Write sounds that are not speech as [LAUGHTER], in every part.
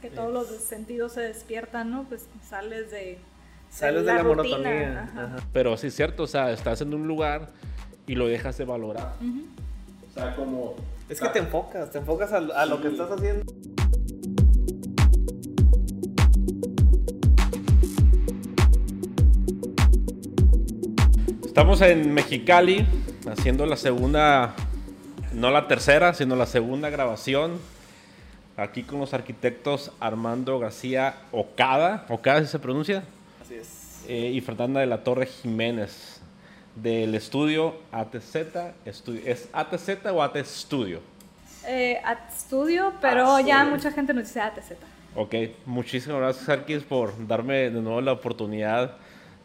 que todos los sentidos se despiertan, ¿no? Pues sales de... Sales de la, rutina, monotonía. ajá. Ajá. Pero sí es cierto, o sea, estás en un lugar y lo dejas de valorar. O sea, como... Es que te enfocas, te enfocas a, a lo que estás haciendo. Estamos en Mexicali haciendo la segunda, no la tercera, sino la segunda grabación. Aquí con los arquitectos Armando García Ocada, Ocada si se pronuncia, Así es. eh, y Fernanda de la Torre Jiménez del estudio ATZ. Estudio. ¿Es ATZ o AT Studio? Eh, at Studio, pero Ah, ya mucha gente nos dice ATZ. Ok, muchísimas gracias Arquis por darme de nuevo la oportunidad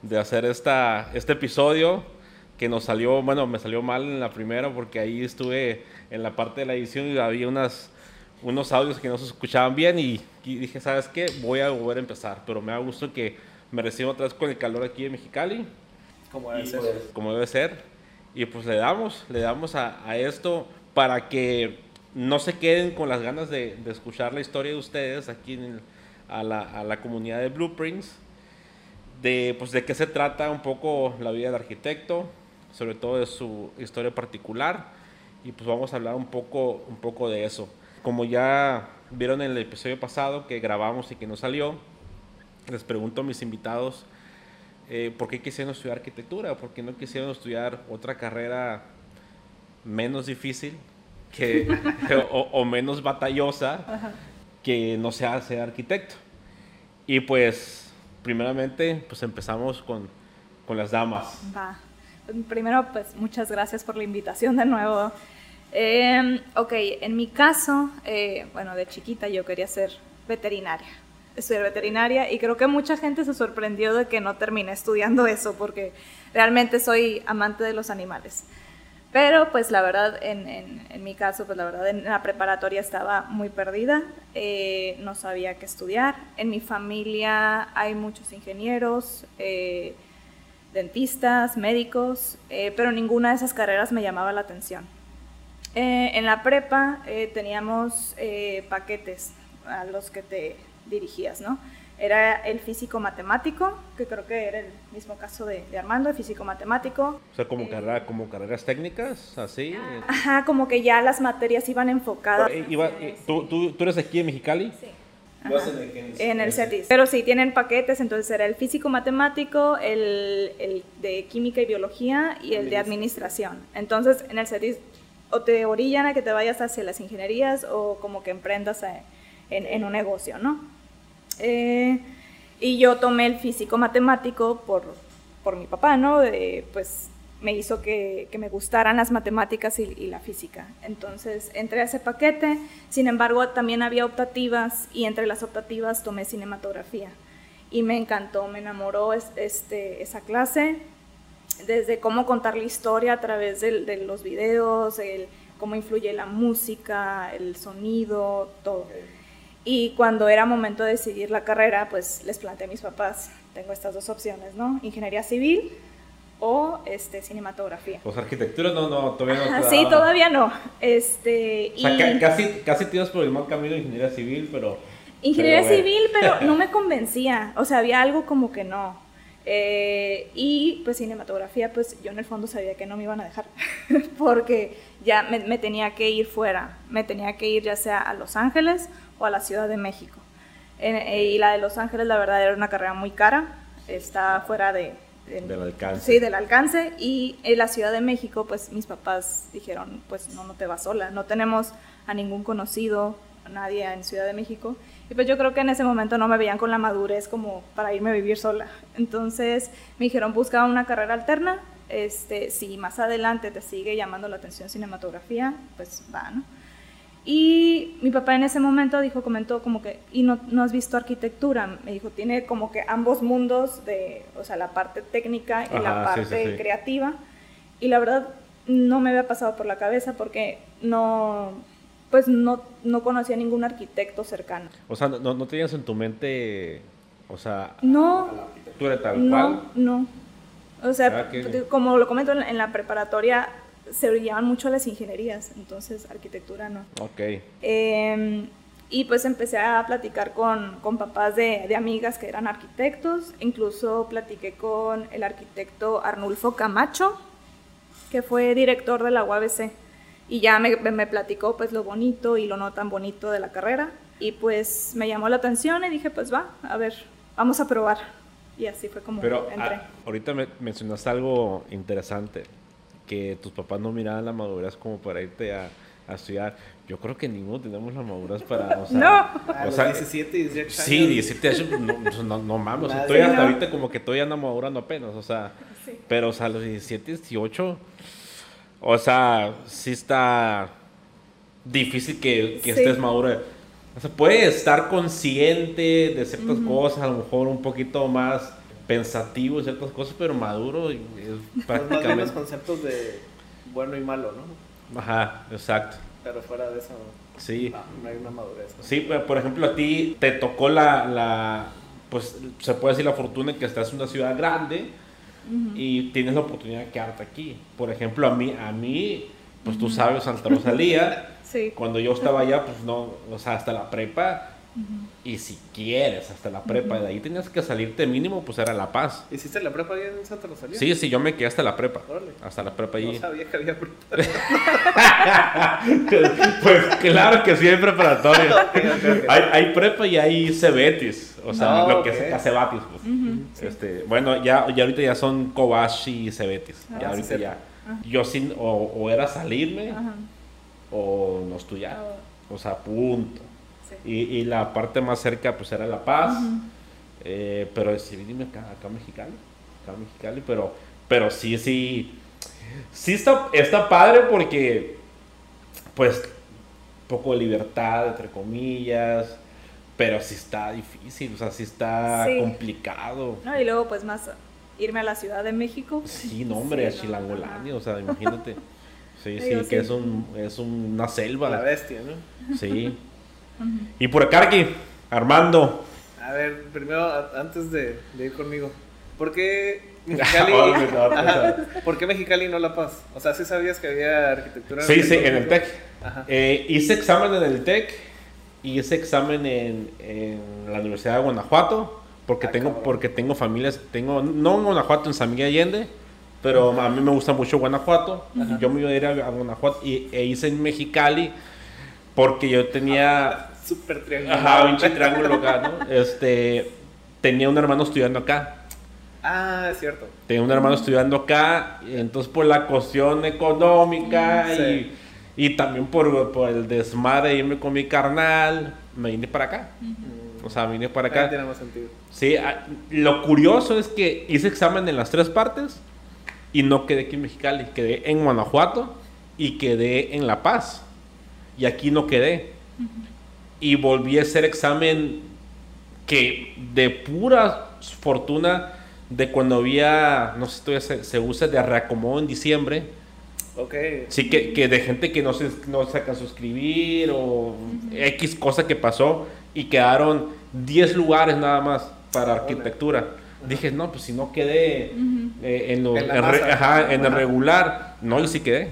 de hacer esta, este episodio que nos salió, bueno, me salió mal en la primera porque ahí estuve en la parte de la edición y había unas, unos audios que no se escuchaban bien y, y dije, ¿sabes qué? Voy a volver a empezar, pero me da gusto que me recibo otra vez con el calor aquí en Mexicali Como debe y, ser. pues, como debe ser. Y pues le damos, le damos a, a esto para que no se queden con las ganas de, de escuchar la historia de ustedes aquí en el- a, la, a la comunidad de Blueprints. De, pues, de qué se trata un poco la vida del arquitecto, sobre todo de su historia particular. Y pues vamos a hablar un poco, un poco de eso. Como ya vieron en el episodio pasado que grabamos y que no salió, les pregunto a mis invitados eh, por qué quisieron estudiar arquitectura, por qué no quisieron estudiar otra carrera menos difícil que, [LAUGHS] o, o menos batallosa que no sea ser arquitecto. Y pues, primeramente, pues empezamos con, con las damas. Va. Primero, pues muchas gracias por la invitación de nuevo. Eh, ok, en mi caso, eh, bueno, de chiquita yo quería ser veterinaria, estudiar veterinaria y creo que mucha gente se sorprendió de que no terminé estudiando eso porque realmente soy amante de los animales. Pero pues la verdad, en, mi caso, pues la verdad en la preparatoria estaba muy perdida, eh, no sabía qué estudiar. En mi familia hay muchos ingenieros, eh, dentistas, médicos, pero ninguna de esas carreras me llamaba la atención. Eh, en la prepa eh, teníamos eh, paquetes a los que te dirigías, ¿no? Era el físico matemático, que creo que era el mismo caso de, de Armando, el físico matemático. O sea, como, Eh, carrera, como carreras técnicas, así. Ajá, como que ya las materias iban enfocadas. Eh, iba- eh, ¿tú, tú, tú eres aquí en Mexicali? Sí. En el- En el CETIS. Pero sí, tienen paquetes, entonces era el físico matemático, el, el de química y biología y el de administración. Entonces, en el CETIS o te orillan a que te vayas hacia las ingenierías o como que emprendas en, un negocio, ¿no? Eh, y yo tomé el físico matemático por, por mi papá, ¿no? De, pues me hizo que, me gustaran las matemáticas y, la física. Entonces entré a ese paquete, sin embargo también había optativas y entre las optativas tomé cinematografía. Y me encantó, me enamoró es- este, esa clase, desde cómo contar la historia a través del- de, los videos, el, cómo influye la música, el sonido, todo. Y cuando era momento de decidir la carrera, pues les planteé a mis papás, tengo estas dos opciones, ¿no? Ingeniería civil o este, cinematografía. Pues arquitectura no, no, todavía no. Ajá, sí, todavía no. Este, O sea, y- ca- casi, casi te ibas por el mal camino de ingeniería civil, pero... Ingeniería pero civil, pero no [LAUGHS] me convencía. O sea, había algo como que no. Eh, y pues cinematografía, pues yo en el fondo sabía que no me iban a dejar. [LAUGHS] porque ya me, me tenía que ir fuera. Me tenía que ir ya sea a Los Ángeles o a la Ciudad de México. Eh, y la de Los Ángeles, la verdad, era una carrera muy cara. Está fuera de, de- Del alcance. Sí, del alcance. Y en la Ciudad de México, pues mis papás dijeron, pues no, no te vas sola. No tenemos a ningún conocido, nadie en Ciudad de México. Y pues yo creo que en ese momento no me veían con la madurez como para irme a vivir sola. Entonces me dijeron, busca una carrera alterna. Este, si más adelante te sigue llamando la atención cinematografía, pues va, ¿no? Y mi papá en ese momento dijo, comentó como que, ¿y no, no has visto arquitectura? Me dijo, tiene como que ambos mundos, de, o sea, la parte técnica y la Ajá, sí, parte sí, sí. creativa. Y la verdad no me había pasado por la cabeza porque no, pues no, no conocía ningún arquitecto cercano. O sea, no, no tenías en tu mente, o sea, No, eres tal no, cual. no. O sea, Ah, qué- como lo comento en la, en la preparatoria, se brillaban mucho las ingenierías, entonces arquitectura no. Ok. Eh, Y pues empecé a platicar con, con papás de, de amigas que eran arquitectos. Incluso platiqué con el arquitecto Arnulfo Camacho, que fue director de la UABC. Y ya me, me platicó pues lo bonito y lo no tan bonito de la carrera. Y pues me llamó la atención y dije, pues va, a ver, vamos a probar. Y así fue como Pero entré. ah, ahorita me mencionaste algo interesante, que tus papás no miraban la madurez como para irte a, a estudiar. Yo creo que ninguno tenemos la madurez para... O sea, [LAUGHS] No. A O los sea, 17, 18 años. Sí, 17 años, no, no, no mames, o sea, Nadie, estoy hasta ¿no? ahorita como que estoy ando madurando apenas, o sea, Sí. pero o sea, a los 17, 18, o sea, sí está difícil que, que Sí. estés maduro. O sea, puedes estar consciente de ciertas cosas, a lo mejor un poquito más pensativo de ciertas cosas, pero maduro es Pues más bien los prácticamente... conceptos de bueno y malo, ¿no? Ajá, exacto, Pero fuera de eso, sí. no, no hay una madurez. ¿no? Sí, pues, por ejemplo, a ti te tocó la, la, pues se puede decir la fortuna en que estás en una ciudad grande y tienes la oportunidad de quedarte aquí. Por ejemplo, a mí, a mí, pues tú sabes, Santa Rosalía, [LAUGHS] Sí. cuando yo estaba allá, pues no, o sea, hasta la prepa, y si quieres, hasta la prepa, de ahí tenías que salirte mínimo, pues era La Paz. ¿Hiciste la prepa ahí en Santa Rosalía? Sí, sí, yo me quedé hasta la prepa. Órale. Hasta la prepa No allí. sabía que había prepa. [LAUGHS] pues claro que sí hay preparatoria. [LAUGHS] Ok, ok, ok. Hay, hay prepa y hay cebetis, o sea, No, lo que ok. es cacebatis, pues. Este, bueno, ya, ya ahorita ya son Kobashi y cebetis. Ah, ya ahorita ya. Yo sin, o, o era salirme Ajá. o no estudiar. Oh, O sea, punto. sí. Y, y la parte más cerca pues era La Paz. Eh, pero decidí irme acá, acá a Mexicali. Acá a Mexicali, pero, pero sí, sí. Sí está, está padre porque, pues, poco de libertad, entre comillas. Pero sí está difícil, o sea, sí está Sí. complicado. No, y luego pues más irme a la Ciudad de México. Sí, [LAUGHS] no, hombre, Sí, a no, Chilangolandia, o sea, imagínate. Sí, [LAUGHS] sí, que sí. es, un, es una La selva. bestia, ¿no? Sí. [LAUGHS] Y por acá, aquí, Armando. A ver, primero, antes de, de ir conmigo, ¿por qué Mexicali? Ajá, ¿Por qué Mexicali y no La Paz? O sea, ¿sí sabías que había arquitectura? Sí, sí, en el? TEC. Ajá. Eh, hice examen en el TEC y hice examen en, en la Universidad de Guanajuato porque Ah, tengo cabrón. porque tengo familias, tengo no en Guanajuato, en San Miguel Allende, pero a mí me gusta mucho Guanajuato. Yo me iba a ir a, a Guanajuato y e hice en Mexicali porque yo tenía ajá, un triángulo acá, ¿no? [LAUGHS] Este tenía un hermano estudiando acá. Ah, es cierto. Tenía un hermano estudiando acá, y entonces por la cuestión económica Mm, sí. y, y también por, por el desmadre de irme con mi carnal, me vine para acá. O sea, vine para acá. tiene más sentido. Sí, ah, lo curioso es que hice examen en las tres partes y no quedé aquí en Mexicali, quedé en Guanajuato y quedé en La Paz. Y aquí no quedé. Y volví a hacer examen que de pura fortuna de cuando había, no sé si todavía se, se usa, de reacomodo en diciembre. Ok. Sí, que, que de gente que no se, no se alcanzó a suscribir o X cosa que pasó y quedaron 10 lugares nada más para arquitectura. Dije, no, pues si no quedé eh, en, lo- En en re- ajá, en el Ajá. regular, no, y sí quedé.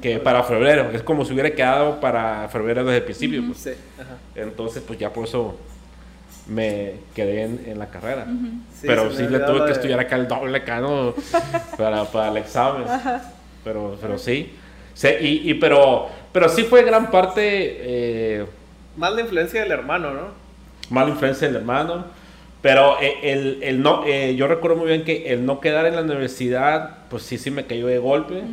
Que para febrero, es como si hubiera quedado para febrero desde el principio. pues. Sí, ajá. Entonces, pues ya por eso me quedé en, en la carrera. Sí, pero sí le tuve olvidaba que de- estudiar acá el doble acá, ¿no? [LAUGHS] para, para el examen. Pero, pero sí. Sí, y, y pero, pero sí fue gran parte eh, Más la influencia del hermano, ¿no? mala influencia del hermano. Pero eh, el, el no, eh, yo recuerdo muy bien que el no quedar en la universidad, pues sí, sí me cayó de golpe.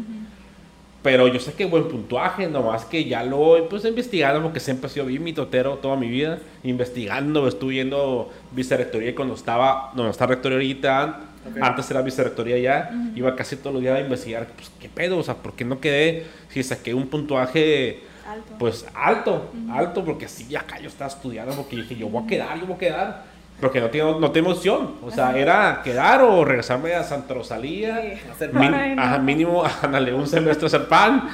Pero yo sé que buen puntuaje, nomás que ya lo pues investigando, porque siempre he sido bien mitotero toda mi vida, investigando, estuve yendo vicerrectoría cuando estaba, no, está rectoría ahorita, Ok. antes era vicerrectoría ya, iba casi todos los días a investigar, pues qué pedo, o sea, ¿por qué no quedé? Si saqué un puntuaje Alto. pues alto, alto, porque sí, acá yo estaba estudiando, porque dije, yo voy a quedar, yo voy a quedar, porque no tengo, no tengo opción, o sea, era quedar o regresarme a Santa Rosalía, Sí. Hacer Min- Ay, no. ajá, mínimo, [LAUGHS] ándale, un semestre hacer pan,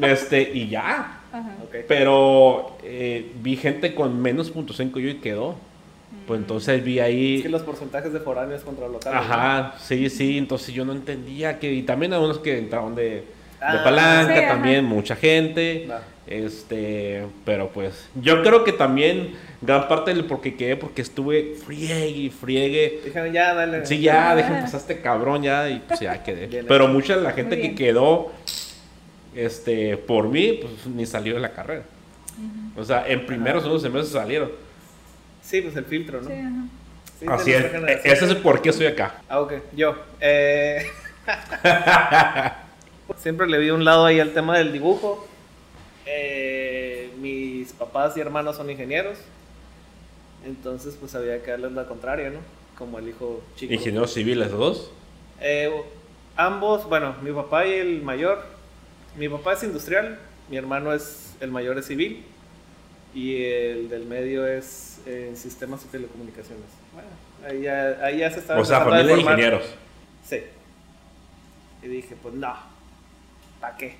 este, y ya, Ajá. Ok. pero eh, vi gente con menos punto cinco yo y quedó, pues entonces vi ahí... Es que los porcentajes de foráneos contra locales. ¿no? Ajá, sí, sí, entonces yo no entendía que, y también algunos que entraron de, Ah, palanca sí, ajá. también, mucha gente. Este, pero pues yo creo que también gran parte del por qué quedé porque estuve friegue y friegue. Dijeron, ya, dale. Sí, ya, Ah. déjenme pasar este cabrón ya y pues ya quedé. Bien Pero mucha de la gente que quedó este por mí pues ni salió de la carrera. O sea, en primeros o segundo semestre salieron. Sí, pues el filtro, ¿no? Sí, ajá. Sí, Así es. E-. Ese es el por qué estoy acá. Ah, ok. Yo. eh, [LAUGHS] Siempre le vi un lado ahí al tema del dibujo. Eh, mis papás y hermanos son ingenieros. Entonces, pues había que darles la contraria, ¿no? Como el hijo chico. Ingenieros civiles, los dos. Eh, ambos, bueno, mi papá y el mayor. Mi papá es industrial, mi hermano es, el mayor es civil. Y el del medio es eh, en sistemas y telecomunicaciones. Bueno, ahí ya, ahí ya se estaba O sea, familia de ingenieros. Sí. Y dije, pues no, ¿para qué?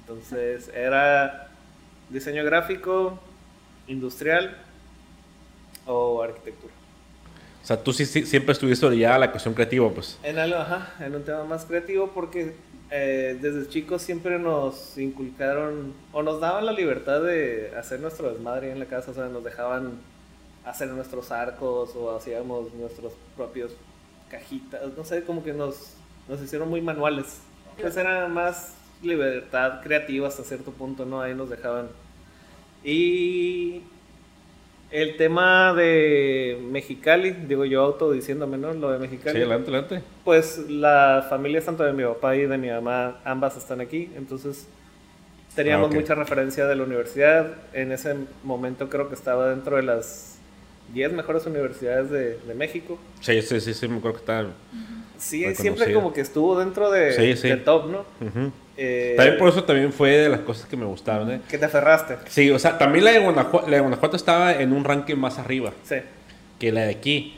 Entonces era diseño gráfico, industrial o arquitectura. O sea, tú sí, sí- siempre estuviste orillada a la cuestión creativa, pues. En algo, ajá, en un tema más creativo porque eh, desde chicos siempre nos inculcaron o nos daban la libertad de hacer nuestro desmadre en la casa, o sea, nos dejaban hacer nuestros arcos o hacíamos nuestros propios cajitas, no sé, como que nos, nos hicieron muy manuales. Pues era más libertad creativa hasta cierto punto, ¿no? Ahí nos dejaban. Y el tema de Mexicali, digo yo autodiciéndome, ¿no? Lo de Mexicali. Sí, adelante, adelante. Pues las familias tanto de mi papá y de mi mamá, ambas están aquí, entonces teníamos Ah, ok. mucha referencia de la universidad. En ese momento creo que estaba dentro de las 10 mejores universidades de, de México. Sí, sí, sí, sí, me acuerdo que está. Sí, Reconocida. siempre como que estuvo dentro de, Sí, sí. del top, ¿no? Eh, También por eso también fue de las cosas que me gustaban, ¿eh? Que te aferraste. Sí, o sea, también la de, Guanajuato, la de Guanajuato estaba en un ranking más arriba Sí. que la de aquí.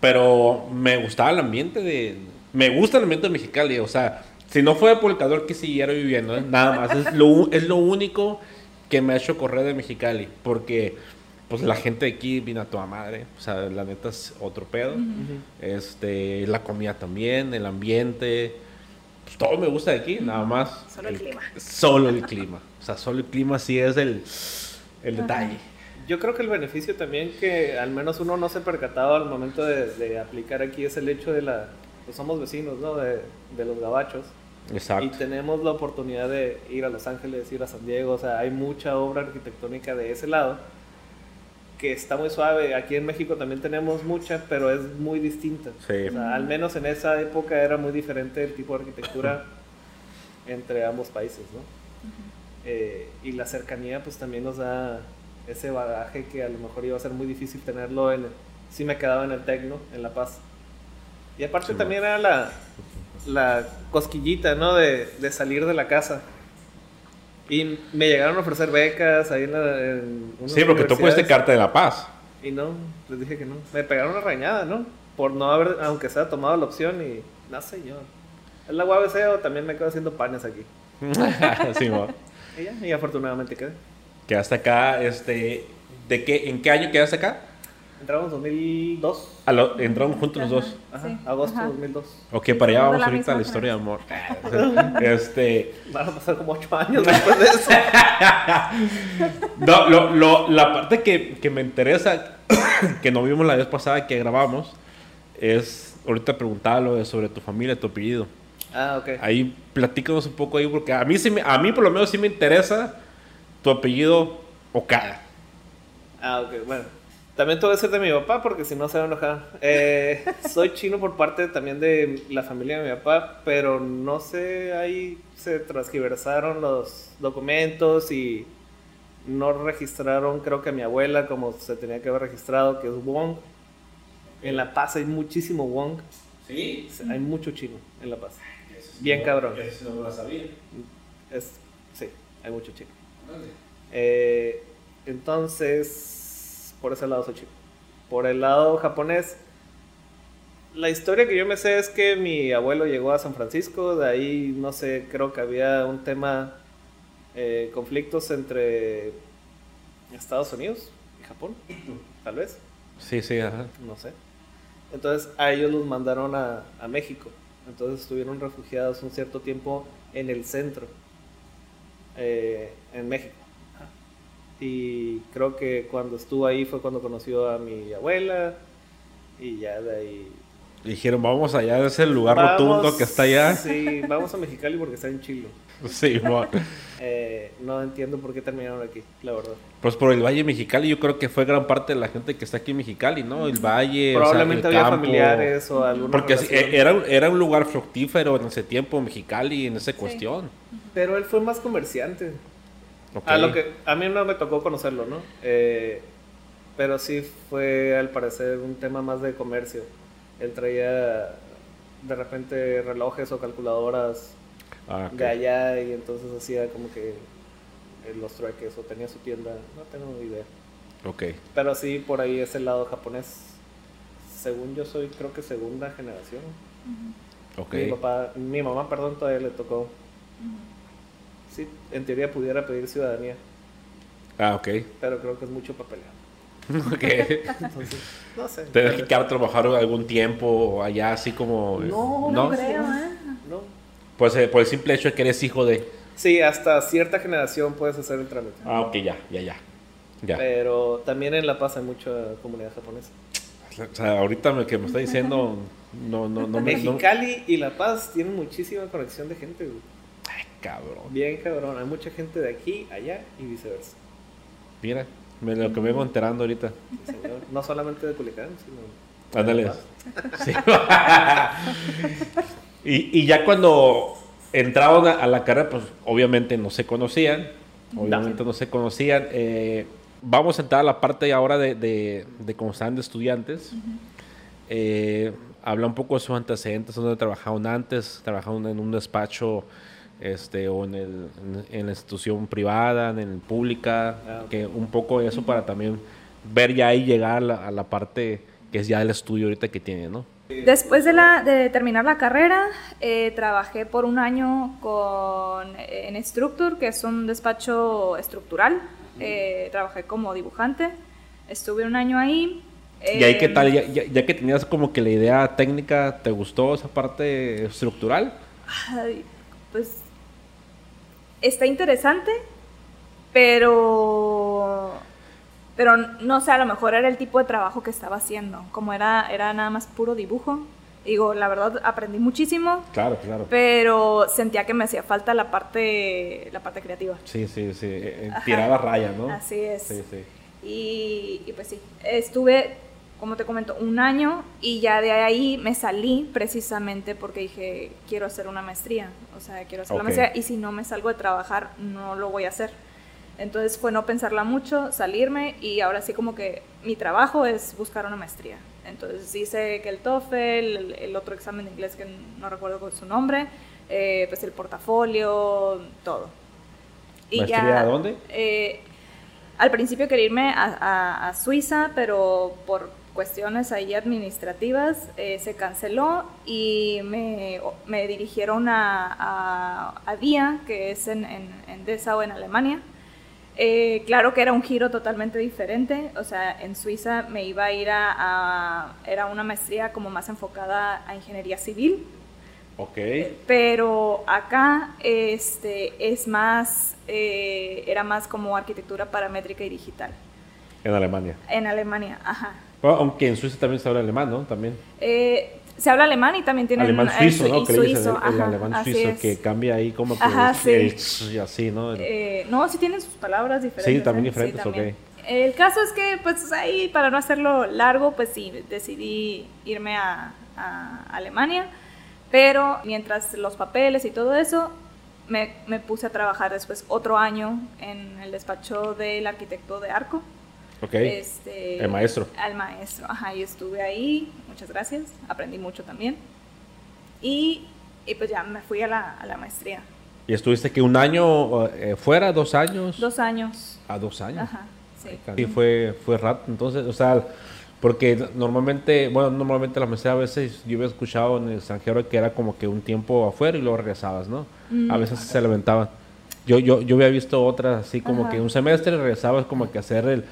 Pero me gustaba el ambiente de... Me gusta el ambiente de Mexicali, o sea, si no fuera por el calor que siguiera viviendo, ¿eh? nada más. Es lo, es lo único que me ha hecho correr de Mexicali, porque pues la gente de aquí vino a toda madre, o sea, la neta es otro pedo. Este, la comida también, el ambiente, pues todo me gusta de aquí, nada más. Solo el clima. Solo el clima. O sea, solo el clima sí es el, el detalle. Yo creo que el beneficio también que al menos uno no se percataba al momento de, de aplicar aquí es el hecho de la... Pues somos vecinos, ¿no? De, de los gabachos. Y Exacto. tenemos la oportunidad de ir a Los Ángeles, ir a San Diego, o sea, hay mucha obra arquitectónica de ese lado que está muy suave. Aquí en México también tenemos mucha, pero es muy distinta. Sí. O sea, al menos en esa época era muy diferente el tipo de arquitectura [LAUGHS] entre ambos países, ¿no? Eh, y la cercanía pues también nos da ese bagaje que a lo mejor iba a ser muy difícil tenerlo en si me quedaba en el Tecno, en La Paz. Y aparte Sí, también era la, la cosquillita, ¿no? De, de salir de la casa. Y me llegaron a ofrecer becas ahí en, la, en Sí, porque tú universidades. carta de la paz. Y no, les dije que no. Me pegaron una reñada, ¿no? Por no haber, aunque sea tomado la opción y no sé yo. Es la UABC o también me quedo haciendo panes aquí. [LAUGHS] sí. Y ya, y afortunadamente quedé. Quedaste acá, este... ¿De qué, ¿En qué año quedaste acá? Entramos en 2002. A lo- entraron juntos los dos. Ajá, Sí, agosto ajá. de 2002. Ok, para allá vamos ahorita a la historia de amor. [LAUGHS] Este... Van a pasar como 8 años después de eso. [LAUGHS] No, lo, lo- la parte que, que me interesa, [COUGHS] que no vimos la vez pasada que grabamos, es, ahorita preguntaba lo de sobre tu familia, tu apellido. Ah, ok. Ahí platícanos un poco ahí, porque a mí, sí me- a mí por lo menos sí me interesa tu apellido Okada. Ah, ok, bueno. También voy a decir de mi papá porque si no se va a enojar. Eh, [LAUGHS] soy chino por parte también de la familia de mi papá, pero no sé, ahí se transgiversaron los documentos y no registraron, creo que a mi abuela como se tenía que haber registrado, que es Wong. En La Paz hay muchísimo Wong, Sí, hay mucho chino en La Paz. Bien cabrón. Eso no lo sabía. Es, sí, hay mucho chino. Eh, entonces, por ese lado soy chino. Por el lado japonés, la historia que yo me sé es que mi abuelo llegó a San Francisco, de ahí, no sé, creo que había un tema, eh, conflictos entre Estados Unidos y Japón, tal vez, Sí, sí, ajá. no sé. Entonces a ellos los mandaron a, a México. Entonces estuvieron refugiados un cierto tiempo en el centro, eh, en México. Y creo que cuando estuvo ahí fue cuando conoció a mi abuela y ya de ahí... Dijeron, vamos allá, es el lugar rotundo que está allá. Sí, vamos a Mexicali porque está en Chile. [LAUGHS] Sí, eh, no entiendo por qué terminaron aquí, la verdad. Pues por el Valle Mexicali, yo creo que fue gran parte de la gente que está aquí en Mexicali, ¿no? El Valle. Probablemente había familiares o algo. Porque era, era un lugar fructífero en ese tiempo, Mexicali, en esa cuestión. Pero él fue más comerciante. A, lo que, a mí no me tocó conocerlo, ¿no? Eh, pero sí fue al parecer un tema más de comercio. Él traía de repente relojes o calculadoras ah, de allá y entonces hacía como que eh, los trueques o tenía su tienda, no tengo idea. Ok. Pero sí, por ahí es el lado japonés. Según yo soy, creo que segunda generación. Mi papá, mi mamá, perdón, todavía le tocó sí, en teoría pudiera pedir ciudadanía. Ah, ok. Pero creo que es mucho papeleo. [LAUGHS] Ok. Entonces, no sé. ¿Tienes que quedar trabajar algún tiempo allá, así como.? No, no, creo, ¿eh? No. Pues eh, por el simple hecho de que eres hijo de. Sí, hasta cierta generación puedes hacer el trámite. Ah, ok, ya, ya, ya. ya. Pero también en La Paz hay mucha comunidad japonesa. O sea, ahorita me, que me está diciendo, no, no, no Mexicali y La Paz tienen muchísima conexión de gente, güey cabrón. Bien cabrón. Hay mucha gente de aquí, allá y viceversa. Mira, me lo que me vengo enterando ahorita. No solamente de Culiacán, sino. Ándale. [LAUGHS] Sí. y, y ya cuando entraron a, la carrera, pues obviamente no se conocían. Obviamente no, se conocían. Eh, vamos a entrar a la parte ahora de, de, de cómo están de estudiantes. Eh, habla un poco de sus antecedentes, donde trabajaron antes, trabajaron en un despacho este, o en, el, en, la institución privada, en el pública, ah, que un poco eso para también ver ya ahí llegar a la, parte que es ya el estudio ahorita que tiene, ¿no? Después de, la, de terminar la carrera, eh, trabajé por un año con, en Structure, que es un despacho estructural. Eh, trabajé como dibujante. Estuve un año ahí. ¿Y ahí qué tal? Ya, ya, que tenías como que la idea técnica, ¿te gustó esa parte estructural? pues está interesante, pero pero no sé, a lo mejor era el tipo de trabajo que estaba haciendo, como era era nada más puro dibujo. Digo, la verdad aprendí muchísimo. Claro, claro. Pero sentía que me hacía falta la parte la parte creativa. Sí, sí, sí, eh, eh, tiraba raya, ¿no? Así es. Sí, sí. Y, y pues sí, estuve como te comento, un año y ya de ahí me salí precisamente porque dije, quiero hacer una maestría, o sea, quiero hacer la maestría y si no me salgo de trabajar, no lo voy a hacer. Entonces fue no pensarla mucho, salirme y ahora sí como que mi trabajo es buscar una maestría. Entonces hice que el TOEFL, el, otro examen de inglés que no recuerdo su nombre, eh, pues el portafolio, todo. Y ¿Maestría a dónde? Eh, al principio quería irme a Suiza, pero por cuestiones ahí administrativas eh, se canceló y me, me dirigieron a, a, DIA, que es en, en, Dessau, en Alemania. Eh, claro que era un giro totalmente diferente, o sea, en Suiza me iba a ir a, era una maestría como más enfocada a ingeniería civil. Ok. pero acá este, es más, eh, era más como arquitectura paramétrica y digital. En Alemania. En Alemania, ajá aunque en Suiza también se habla alemán, ¿no? También. Eh, se habla alemán y también tiene alemán suizo, ¿no? Que suizo, el, alemán suizo que cambia ahí como que ajá, sí. y así, ¿no? Eh, no, sí tienen sus palabras diferentes. Sí, también ¿eh? diferentes, ok. El caso es que, pues ahí, para no hacerlo largo, pues sí, decidí irme a, a Alemania, pero mientras los papeles y todo eso, me, me, puse a trabajar después otro año en el despacho del arquitecto de Arco. Ok. Este, el maestro. Al maestro, ajá, y estuve ahí, muchas gracias, aprendí mucho también. Y, y pues ya me fui a la, a la, maestría. ¿Y estuviste que un año eh, fuera, dos años? Dos años. ¿A dos años? Ajá, sí. Y fue, fue rato, entonces, o sea, porque normalmente, bueno, normalmente la maestría a veces yo había escuchado en el extranjero que era como que un tiempo afuera y luego regresabas, ¿no? a mm. veces se levantaban. Yo, yo, yo había visto otras así como que un semestre regresabas como que a hacer el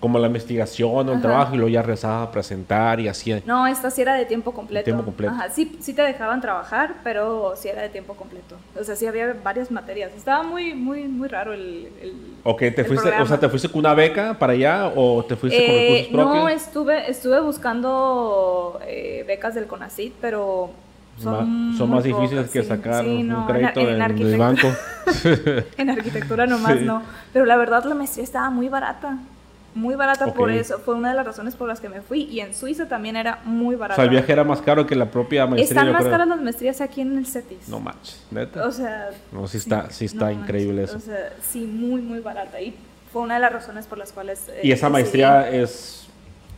como la investigación o el Ajá. trabajo y luego ya regresaba a presentar y así. No, esta sí era de tiempo completo. tiempo completo. Ajá, sí, sí te dejaban trabajar, pero sí era de tiempo completo. O sea, sí había varias materias. Estaba muy, muy, muy raro el... el Ok, ¿te el fuiste, o sea, ¿te fuiste con una beca para allá o te fuiste con Eh, recursos propios? no, estuve, estuve buscando eh, becas del CONACYT, pero son, son más difíciles pocas, que sí. sacar Sí, un crédito en, en, en el banco. [LAUGHS] en arquitectura nomás Sí. no. Pero la verdad la maestría estaba muy barata. Muy barata Ok. por eso. Fue una de las razones por las que me fui. Y en Suiza también era muy o barata. sea, el viaje era más caro que la propia maestría. Están más creo. caras las maestrías aquí en el CETIS. No manches, neta. O sea... No, sí está- sí está no increíble manches. eso. O sea, sí, muy, muy barata. Y fue una de las razones por las cuales... eh, ¿Y esa decidí- maestría es,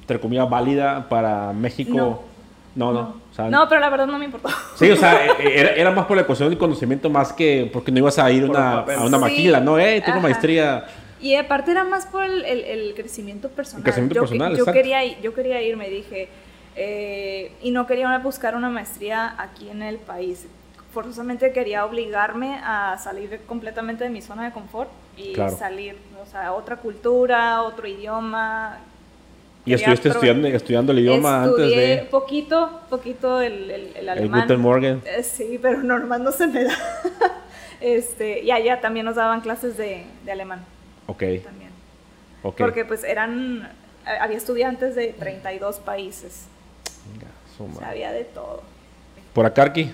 entre comillas, válida para México? No. No, no. O sea, No, pero la verdad no me importó. Sí, o sea, e- era, era más por la cuestión del conocimiento más que porque no ibas a ir una, a una Sí. maquila, ¿no? Eh, tengo Ajá. maestría. Y aparte era más por el, el- el crecimiento personal. El crecimiento yo, personal, yo quería, ir- yo quería ir, me dije, eh, y no quería buscar una maestría aquí en el país. Forzosamente quería obligarme a salir completamente de mi zona de confort y Claro. salir, o sea, otra cultura, otro idioma. Y estuviste estudiando, estudiando el idioma antes Estudié de poquito, poquito el, el, el el alemán. Guten Morgen. Eh, Sí, pero normal no se me da. [LAUGHS] este, y allá también nos daban clases de, de alemán Ok, también. ok. Porque pues eran, eh, había estudiantes de 32 países, Venga, su o sea, madre. había de todo. Por acá, Arqui.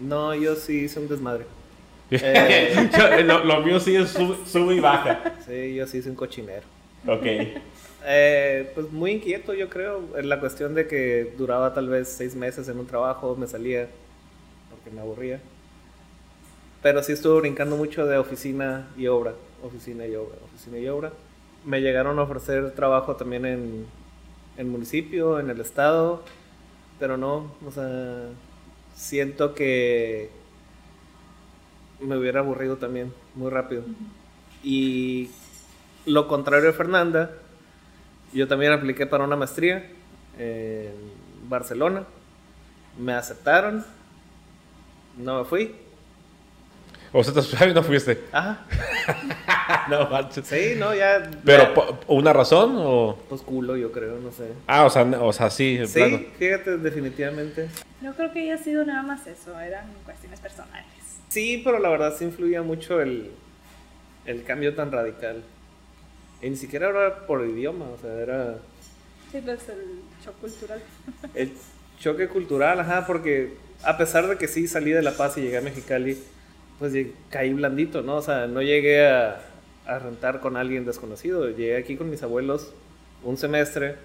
No, yo sí hice un desmadre. [LAUGHS] Eh. lo, lo mío sí es sub- sube y baja. Sí, yo sí hice un cochinero. Ok. [LAUGHS] Eh, pues muy inquieto, yo creo. En la cuestión de que duraba tal vez seis meses en un trabajo, me salía porque me aburría. Pero sí estuve brincando mucho de oficina y obra. Oficina y obra, oficina y obra. Me llegaron a ofrecer trabajo también en el municipio, en el estado. Pero no, o sea, siento que me hubiera aburrido también muy rápido. Y lo contrario de Fernanda, yo también apliqué para una maestría en Barcelona. Me aceptaron. No me fui. O sea, no fuiste. Ajá. [LAUGHS] [LAUGHS] no manches. Sí, no, ya. Pero, ya, ¿una razón o...? pues culo, yo creo, no sé. Ah, o sea, o sea sí, de Sí, plano. fíjate, definitivamente. No creo que haya sido nada más eso, eran cuestiones personales. Sí, pero la verdad sí influía mucho el, el cambio tan radical. Y ni siquiera era por idioma, o sea, era Sí, pues el shock cultural. [LAUGHS] el choque cultural, ajá, porque a pesar de que sí salí de La Paz y llegué a Mexicali, pues caí blandito, ¿no? O sea, no llegué a, a rentar con alguien desconocido. Llegué aquí con mis abuelos un semestre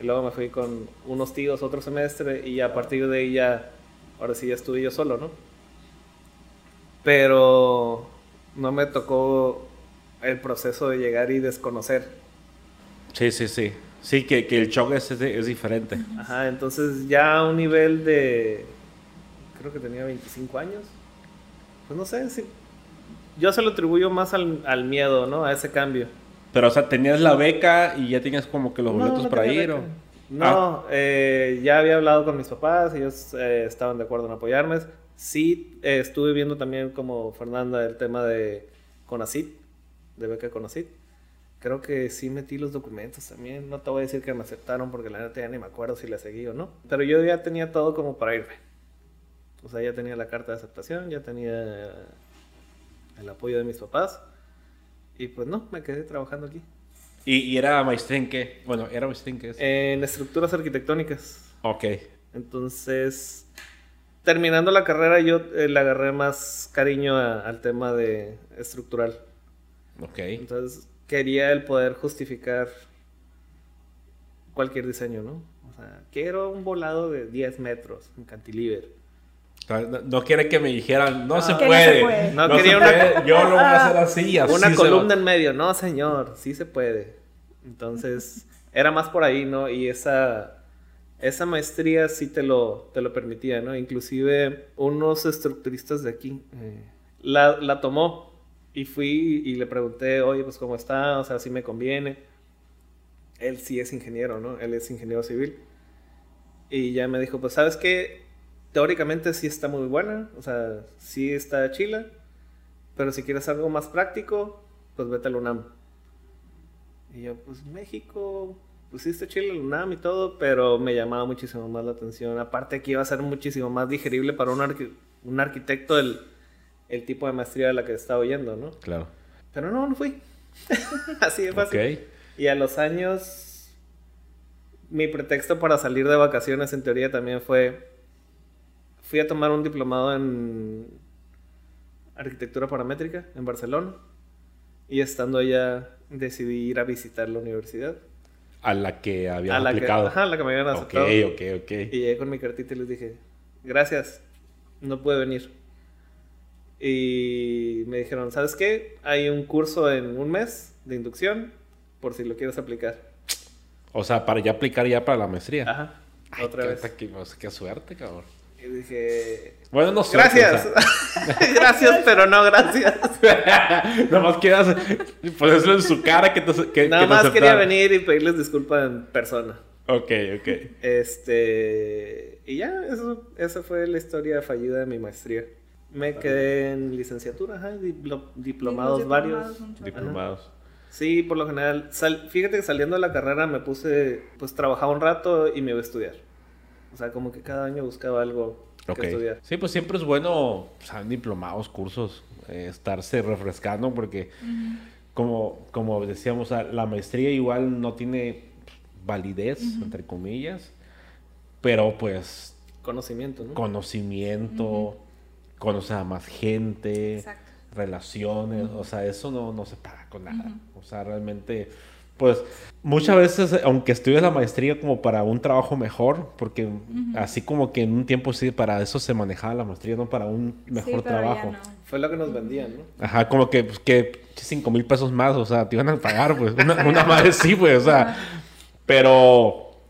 y luego me fui con unos tíos otro semestre y a partir de ahí ya, ahora sí ya estuve yo solo, ¿no? Pero no me tocó el proceso de llegar y desconocer. Sí, sí, sí. Sí, que, que el shock es, es, es diferente. Ajá, entonces ya a un nivel de. Creo que tenía 25 años. Pues no sé, sí. Yo se lo atribuyo más al, al miedo, ¿no? A ese cambio. Pero, o sea, tenías la beca y ya tenías como que los No, boletos no para tenía ir. ¿o? No, Ah. eh, ya había hablado con mis papás, ellos eh, estaban de acuerdo en apoyarme. Sí, eh, estuve viendo también como Fernanda el tema de Conacit, de beca Conacit. Creo que sí metí los documentos también. No te voy a decir que me aceptaron porque la neta ya ni me acuerdo si la seguí o no. Pero yo ya tenía todo como para irme. O sea, ya tenía la carta de aceptación, ya tenía el apoyo de mis papás. Y pues no, me quedé trabajando aquí. ¿Y, y era maestría en qué? Bueno, era maestría en qué es. En estructuras arquitectónicas. ok. Entonces, terminando la carrera, yo eh, le agarré más cariño a- al tema de estructural. Ok. Entonces, quería el poder justificar cualquier diseño, ¿no? O sea, quiero un volado de 10 metros, un cantilever. No, quiere que me dijeran, no, se no puede. se puede. No No, quería se una- puede, Yo lo voy a hacer así. [LAUGHS] Una se columna va. en medio, no, señor, sí se puede. Entonces, era más por ahí, ¿no? Y esa, esa maestría sí te lo, te lo permitía, ¿no? Inclusive unos estructuristas de aquí eh, la, la tomó y fui y le pregunté, oye, pues cómo está, o sea, si me conviene. Él sí es ingeniero, ¿no? Él es ingeniero civil. Y ya me dijo, pues, ¿sabes qué? Teóricamente sí está muy buena, o sea, sí está chila, pero si quieres algo más práctico, pues vete al UNAM. Y yo, pues México, pusiste Chile, el UNAM y todo, pero me llamaba muchísimo más la atención. Aparte que iba a ser muchísimo más digerible para un, un arquitecto el, el, tipo de maestría de la que estaba oyendo, ¿no? Claro. Pero no, no fui. [LAUGHS] Así de fácil. Y a los años, mi pretexto para salir de vacaciones en teoría también fue, fui a tomar un diplomado en arquitectura paramétrica en Barcelona. Y estando allá decidí ir a visitar la universidad. A la que había aplicado. ajá, a la que me habían aceptado. Ok, ok, ok. Y llegué con mi cartita y les dije, gracias, no pude venir. Y me dijeron, ¿sabes qué? Hay un curso en un mes de inducción por si lo quieres aplicar. O sea, para ya aplicar ya para la maestría. Ajá. otra vez. Qué, qué suerte, cabrón. Y dije. Bueno, no sé. Gracias. [LAUGHS] gracias, pero no gracias. [LAUGHS] Nada más quieras ponerlo en su cara que te. Que, Nada más quería venir y pedirles disculpas en persona. Ok, ok. Este. Y ya, eso, esa fue la historia fallida de mi maestría. Me quedé en licenciatura, ajá, diplomados, varios. Diplomados. Sí, por lo general. fíjate que saliendo de la carrera me puse, pues trabajaba un rato y me iba a estudiar. O sea, como que cada año buscaba algo que estudiar. Sí, pues siempre es bueno, saben, diplomados, cursos, eh, estarse refrescando porque, como, como decíamos, la maestría igual no tiene validez, entre comillas, pero pues... Conocimiento, ¿no? Conocimiento, conocer a más gente, relaciones, o sea, eso no, no se paga con nada. O sea, realmente pues muchas veces, aunque estudies la maestría como para un trabajo mejor, porque así como que en un tiempo sí, para eso se manejaba la maestría, no para un mejor trabajo. Fue lo que nos vendían, ¿no? Ajá, como que, pues, que 5 mil pesos más, o sea, te iban a pagar, pues, una, una madre sí, pues, o sea, pero, o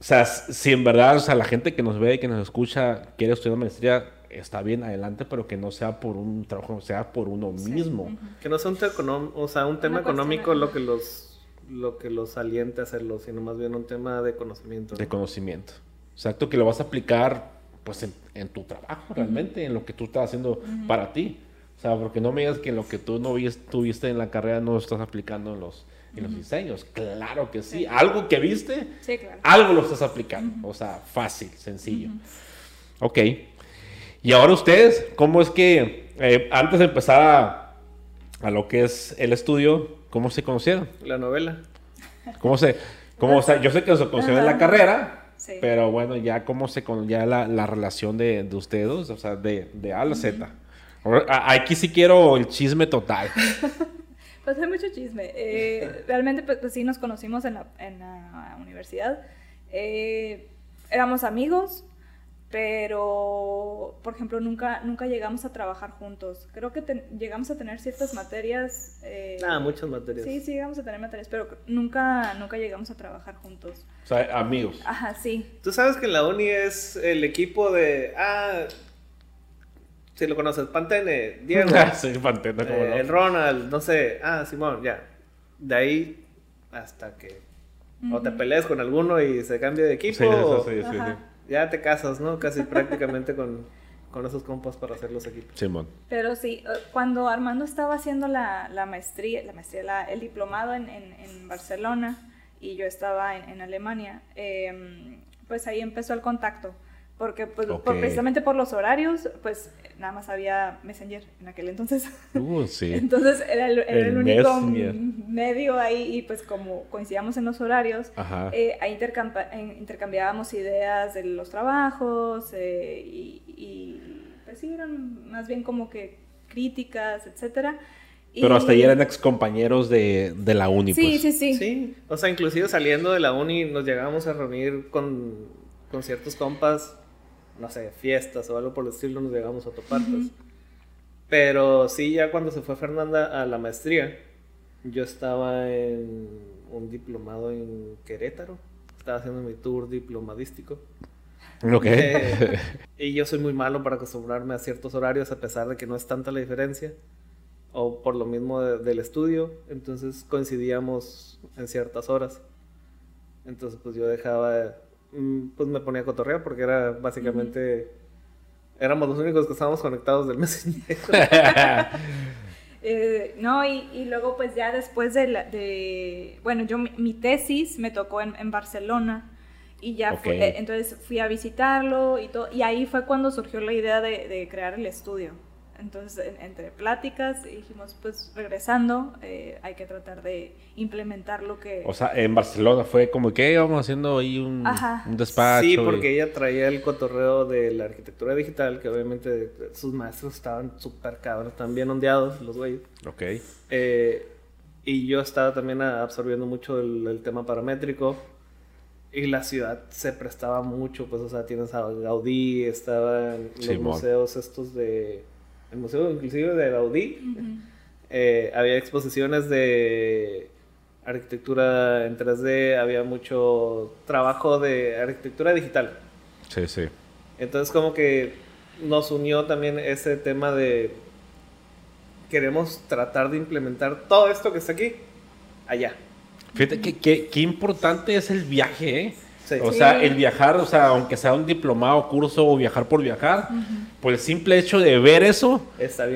sea, si en verdad, o sea, la gente que nos ve y que nos escucha quiere estudiar maestría, está bien adelante, pero que no sea por un trabajo, sea por uno mismo. Que no sea un, o sea, un tema económico lo que los lo que los aliente a hacerlo, sino más bien un tema de conocimiento. De conocimiento. Exacto, que lo vas a aplicar pues en, tu trabajo realmente, en lo que tú estás haciendo para ti. O sea, porque no me digas que lo que tú no viste en la carrera no lo estás aplicando en los, en los diseños. Claro que sí. Algo que viste, algo lo estás aplicando. O sea, fácil, sencillo. Ok. Y ahora ustedes, ¿cómo es que eh, antes de empezar a, a lo que es el estudio, ¿Cómo se conocieron? La novela. ¿Cómo se...? Cómo, yo sé que se conocieron en la carrera, pero bueno, ya cómo se... Con, ya la, la relación de, de, ustedes, o sea, de, de A a la Z. Aquí sí quiero el chisme total. [LAUGHS] pues hay mucho chisme. Eh, realmente, pues, pues, sí nos conocimos en la, en la universidad. Eh, éramos amigos, pero, por ejemplo, nunca, nunca llegamos a trabajar juntos. Creo que llegamos a tener ciertas materias. Eh, ah, muchas materias. Sí, sí, llegamos a tener materias, pero nunca, nunca llegamos a trabajar juntos. O sea, amigos. Ajá, sí. Tú sabes que en la uni es el equipo de. Ah, si lo conoces, Pantene, Diego. [LAUGHS] sí, Pantene, como eh, El Ronald, no sé. Ah, Simón, ya. De ahí hasta que. O te peleas con alguno y se cambia de equipo. Sí, o... sí, sí, sí ya te casas, ¿no? Casi prácticamente con, con esos compas para hacer los equipos. Simón. Pero sí, eh, cuando Armando estaba haciendo la, la maestría, la maestría, el diplomado en, en, en, Barcelona y yo estaba en, en Alemania, eh, pues ahí empezó el contacto porque pues, precisamente por los horarios, pues nada más había Messenger en aquel entonces. [LAUGHS] Uh, sí. [LAUGHS] entonces era el, único medio ahí y pues como coincidíamos en los horarios, eh, ahí intercambiábamos ideas de los trabajos eh, y, pues sí, eran más bien como que críticas, etcétera. Pero hasta ahí eran ex compañeros de, de la uni. Sí, pues. sí, sí. Sí, o sea, inclusive saliendo de la uni nos llegábamos a reunir con, con ciertos compas no sé, fiestas o algo por el estilo, nos llegamos a topar, pues. Pero sí, ya cuando se fue Fernanda a la maestría, yo estaba en un diplomado en Querétaro. Estaba haciendo mi tour diplomadístico. Ok. Eh, [LAUGHS] y yo soy muy malo para acostumbrarme a ciertos horarios, a pesar de que no es tanta la diferencia. O por lo mismo del estudio. Entonces coincidíamos en ciertas horas. Entonces, pues yo dejaba pues me ponía a cotorrear porque era básicamente... Éramos los únicos que estábamos conectados del [LAUGHS] Messenger. [LAUGHS] Eh, no, y, y, luego pues ya después de, la, de bueno, yo mi, tesis me tocó en, en Barcelona y ya fue, eh, entonces fui a visitarlo y todo, y ahí fue cuando surgió la idea de, de crear el estudio. Entonces, entre pláticas, dijimos, pues regresando, eh, hay que tratar de implementar lo que... O sea, en Barcelona fue como que íbamos haciendo ahí un, un despacho. Sí, porque ella traía el cotorreo de la arquitectura digital, que obviamente sus maestros estaban súper cabros, también bien ondeados los güeyes. Ok. Eh, y yo estaba también absorbiendo mucho el, tema paramétrico. Y la ciudad se prestaba mucho, pues, o sea, tienes a Gaudí, estaban los museos estos de el museo inclusive de Gaudí, eh, había exposiciones de arquitectura en 3D, había mucho trabajo de arquitectura digital. Sí, sí. Entonces como que nos unió también ese tema de queremos tratar de implementar todo esto que está aquí allá. Fíjate que, qué importante es el viaje, ¿eh? O sea, el viajar, o sea, aunque sea un diplomado, curso o viajar por viajar, pues el simple hecho de ver eso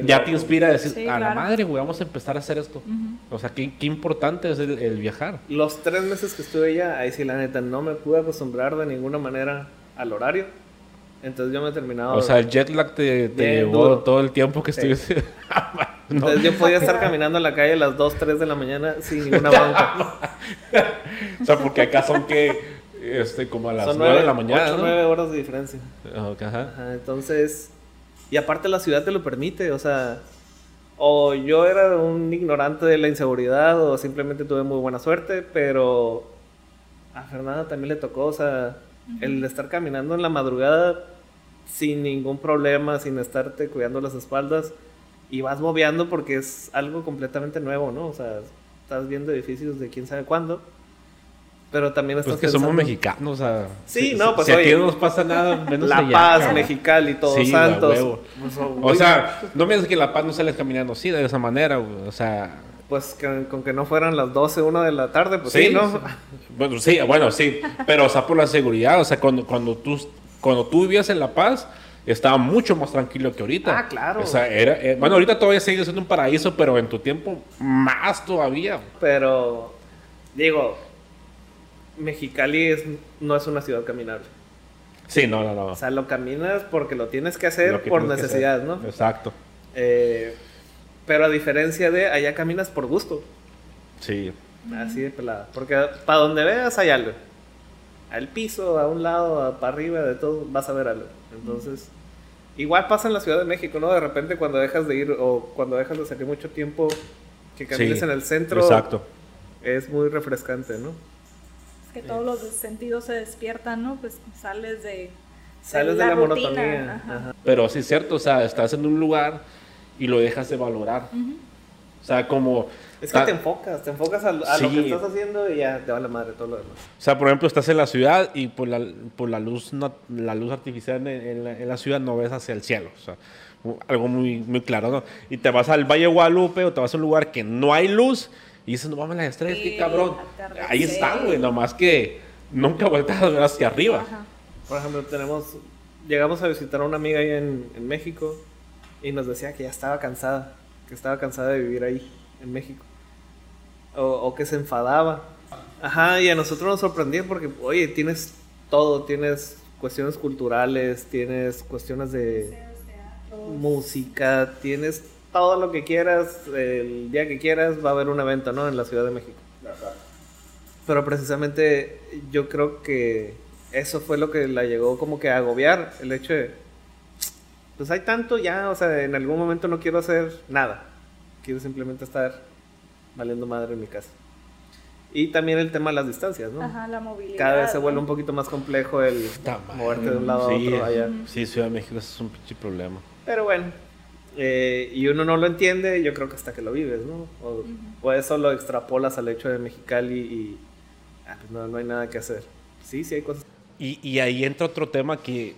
ya te inspira a decir, a la madre, güey, vamos a empezar a hacer esto. O sea, qué, qué importante es el, viajar. Los tres meses que estuve allá, ahí sí, la neta, no me pude acostumbrar de ninguna manera al horario. Entonces yo me terminaba. O sea, el jet lag te, llevó todo el tiempo que estuviste. [LAUGHS] Entonces yo podía estar [LAUGHS] caminando en la calle a las 2, 3 de la mañana sin ninguna banca. [LAUGHS] o sea, porque acá son que este, como a las 9, de la mañana. 8, 9 horas de diferencia. entonces, y aparte la ciudad te lo permite, o sea, o yo era un ignorante de la inseguridad o simplemente tuve muy buena suerte, pero a Fernanda también le tocó, o sea, el de estar caminando en la madrugada sin ningún problema, sin estarte cuidando las espaldas y vas bobeando porque es algo completamente nuevo, ¿no? O sea, estás viendo edificios de quién sabe cuándo pero también estás pues que somos mexicanos, o sea, sí, no, pues si aquí no nos pasa nada, menos La Paz, Mexicali, Todos Santos. Pues, o sea, no me dices que La Paz no sales caminando así, de esa manera, o sea... Pues con que no fueran las 12, 1 de la tarde, pues sí, ¿no? Bueno, sí, bueno, sí, pero o sea, por la seguridad, o sea, cuando, cuando, tú, cuando tú vivías en La Paz, estaba mucho más tranquilo que ahorita. Ah, claro. O sea, era, eh, bueno, ahorita todavía sigue siendo un paraíso, pero en tu tiempo más todavía. Pero, digo, Mexicali es, no es una ciudad caminable. Sí, no, no, no. O sea, lo caminas porque lo tienes que hacer por necesidad, ¿no? Exacto. Eh, pero a diferencia de allá caminas por gusto. Sí. Así de pelada. Porque para donde veas hay algo. Al piso, a un lado, para arriba, de todo, vas a ver algo. Entonces, igual pasa en la Ciudad de México, ¿no? De repente cuando dejas de ir o cuando dejas de salir mucho tiempo que camines en el centro. Exacto. Es muy refrescante, ¿no? Que todos los sentidos se despiertan, ¿no? Pues sales de... Sales de la, monotonía. Pero sí es cierto, o sea, estás en un lugar y lo dejas de valorar. O sea, como... Es que te enfocas, te enfocas a, lo que estás haciendo y ya te va la madre todo lo demás. O sea, por ejemplo, estás en la ciudad y por la, por la luz la luz artificial en, la, ciudad no ves hacia el cielo. O sea, algo muy, muy claro, ¿no? Y te vas al Valle Guadalupe o te vas a un lugar que no hay luz y dices, no mames, las estrellas, qué cabrón. Ahí están, güey, nomás que nunca vueltas a ver hacia arriba. Por ejemplo, tenemos, llegamos a visitar a una amiga ahí en, en México y nos decía que ya estaba cansada, que estaba cansada de vivir ahí, en México. O, o, que se enfadaba. Ajá, y a nosotros nos sorprendía porque, oye, tienes todo, tienes cuestiones culturales, tienes cuestiones de música, tienes todo lo que quieras, el día que quieras, va a haber un evento, ¿no? En la Ciudad de México. Pero precisamente yo creo que eso fue lo que la llegó como que a agobiar, el hecho de, pues hay tanto ya, o sea, en algún momento no quiero hacer nada, quiero simplemente estar valiendo madre en mi casa. Y también el tema de las distancias, ¿no? Ajá, la movilidad. Cada vez se vuelve un poquito más complejo el moverte de un lado a otro allá. Sí, Ciudad de México es un pinche problema. Pero bueno, eh, y uno no lo entiende, yo creo que hasta que lo vives, ¿no? O, eso lo extrapolas al hecho de Mexicali y ah, pues no, no, hay nada que hacer. Sí, sí hay cosas. Y, y ahí entra otro tema que,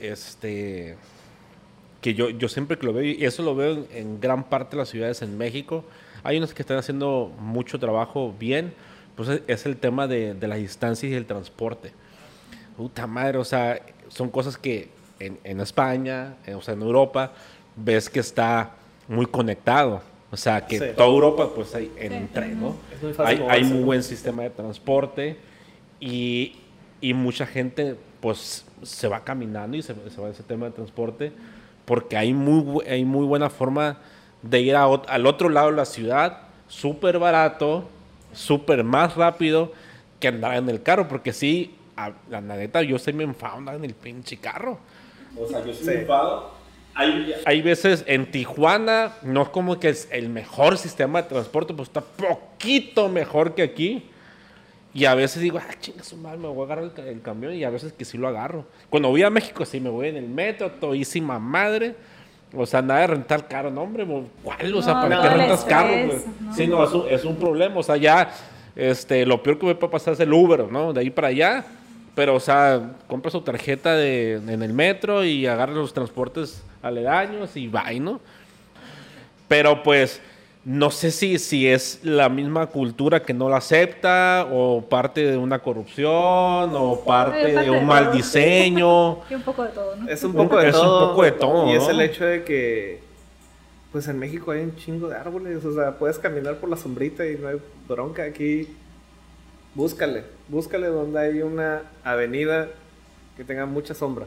este, que yo, yo siempre que lo veo, y eso lo veo en, gran parte de las ciudades en México, hay unos que están haciendo mucho trabajo bien, pues es, el tema de, de las distancias y el transporte. Puta madre, o sea, son cosas que en, en España, o sea, en Europa, ves que está muy conectado. O sea, que Sí. toda Europa, pues, hay en tren, ¿no? Es muy Hay, fácil hay moverse, muy ¿no? buen sistema de transporte y, y mucha gente, pues, se va caminando y se, se va a ese tema de transporte porque hay muy, hay muy buena forma de ir a al otro lado de la ciudad, súper barato, súper más rápido que andar en el carro, porque sí, a- la neta, yo soy me enfado andar en el pinche carro. O sea, yo sí Sí. me enfado. Hay, hay veces en Tijuana, no es como que es el mejor sistema de transporte, pues está poquito mejor que aquí. Y a veces digo, ah, chinga su madre, me voy a agarrar el, el camión. Y a veces que sí lo agarro. Cuando voy a México, sí me voy en el metro, todísima madre. O sea, nada de rentar carro, no, hombre, mo- ¿cuál? O sea, No, ¿para no, qué rentas güey? no. Sí, no, es un, es un problema. O sea, ya, este, lo peor que me puede pasar es el Uber, ¿no? De ahí para allá. Pero, o sea, compra su tarjeta de, en el metro y agarra los transportes aledaños y va, ¿no? Pero pues no sé si, si es la misma cultura que no la acepta o parte de una corrupción o parte parte de un mal diseño. [LAUGHS] Y un poco de todo, ¿no? Es un poco de Es un todo. poco de todo, Y es el hecho de que, pues en México hay un chingo de árboles. O sea, puedes caminar por la sombrita y no hay bronca. Aquí, búscale. Búscale donde hay una avenida que tenga mucha sombra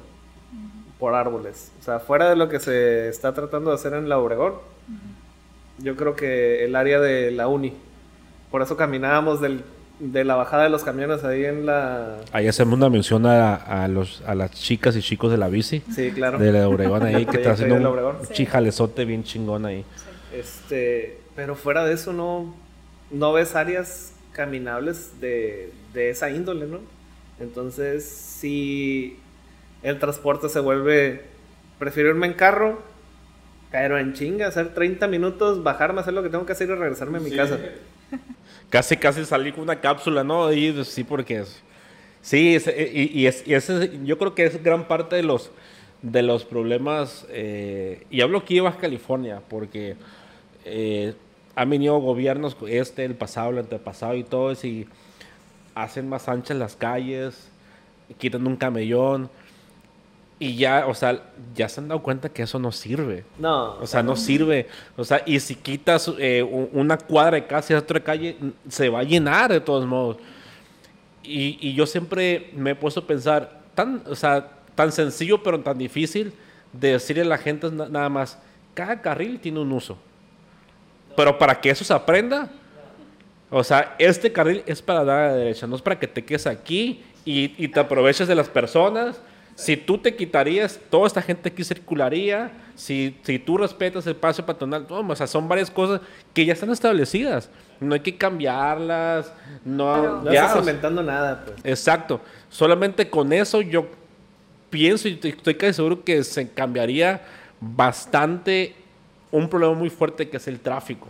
por árboles. O sea, fuera de lo que se está tratando de hacer en la Obregón, yo creo que el área de la Uni. Por eso caminábamos del- de la bajada de los camiones ahí en la. Ahí hacemos una mención a, a los, a las chicas y chicos de la bici. Sí, claro. De la Obregón ahí, que [LAUGHS] está haciendo un. Sí. chijalezote bien chingón ahí. Este, pero fuera de eso no, no ves áreas caminables de, de esa índole, ¿no? Entonces, si el transporte se vuelve, prefiero irme en carro, caer en chinga, hacer 30 minutos, bajarme, hacer lo que tengo que hacer y regresarme a mi casa. [LAUGHS] Casi, casi salí con una cápsula, ¿no? Y pues, sí, porque es. Sí, es- y, y es- y ese, yo creo que es gran parte de los, de los problemas. eh, y hablo aquí de Baja California, porque eh, han venido gobiernos, este, el pasado, el antepasado y todo y hacen más anchas las calles, quitan un camellón. Y ya, o sea, ya se han dado cuenta que eso no sirve. No, O sea, no sirve. O sea, y si quitas eh, una cuadra de casa y otra calle, se va a llenar de todos modos. Y, y yo siempre me he puesto a pensar, tan, o sea, tan sencillo pero tan difícil de decirle a la gente na- nada más, cada carril tiene un uso. Pero para que eso se aprenda, o sea, este carril es para dar a la derecha, no es para que te quedes aquí y, y te aproveches de las personas. Si tú te quitarías, toda esta gente aquí circularía. Si, si tú respetas el paso patronal, no, o sea, son varias cosas que ya están establecidas. No hay que cambiarlas. No, no ya, estás o sea, inventando nada, pues. Exacto. Solamente con eso yo pienso y estoy- estoy casi seguro que se cambiaría bastante un problema muy fuerte que es el tráfico.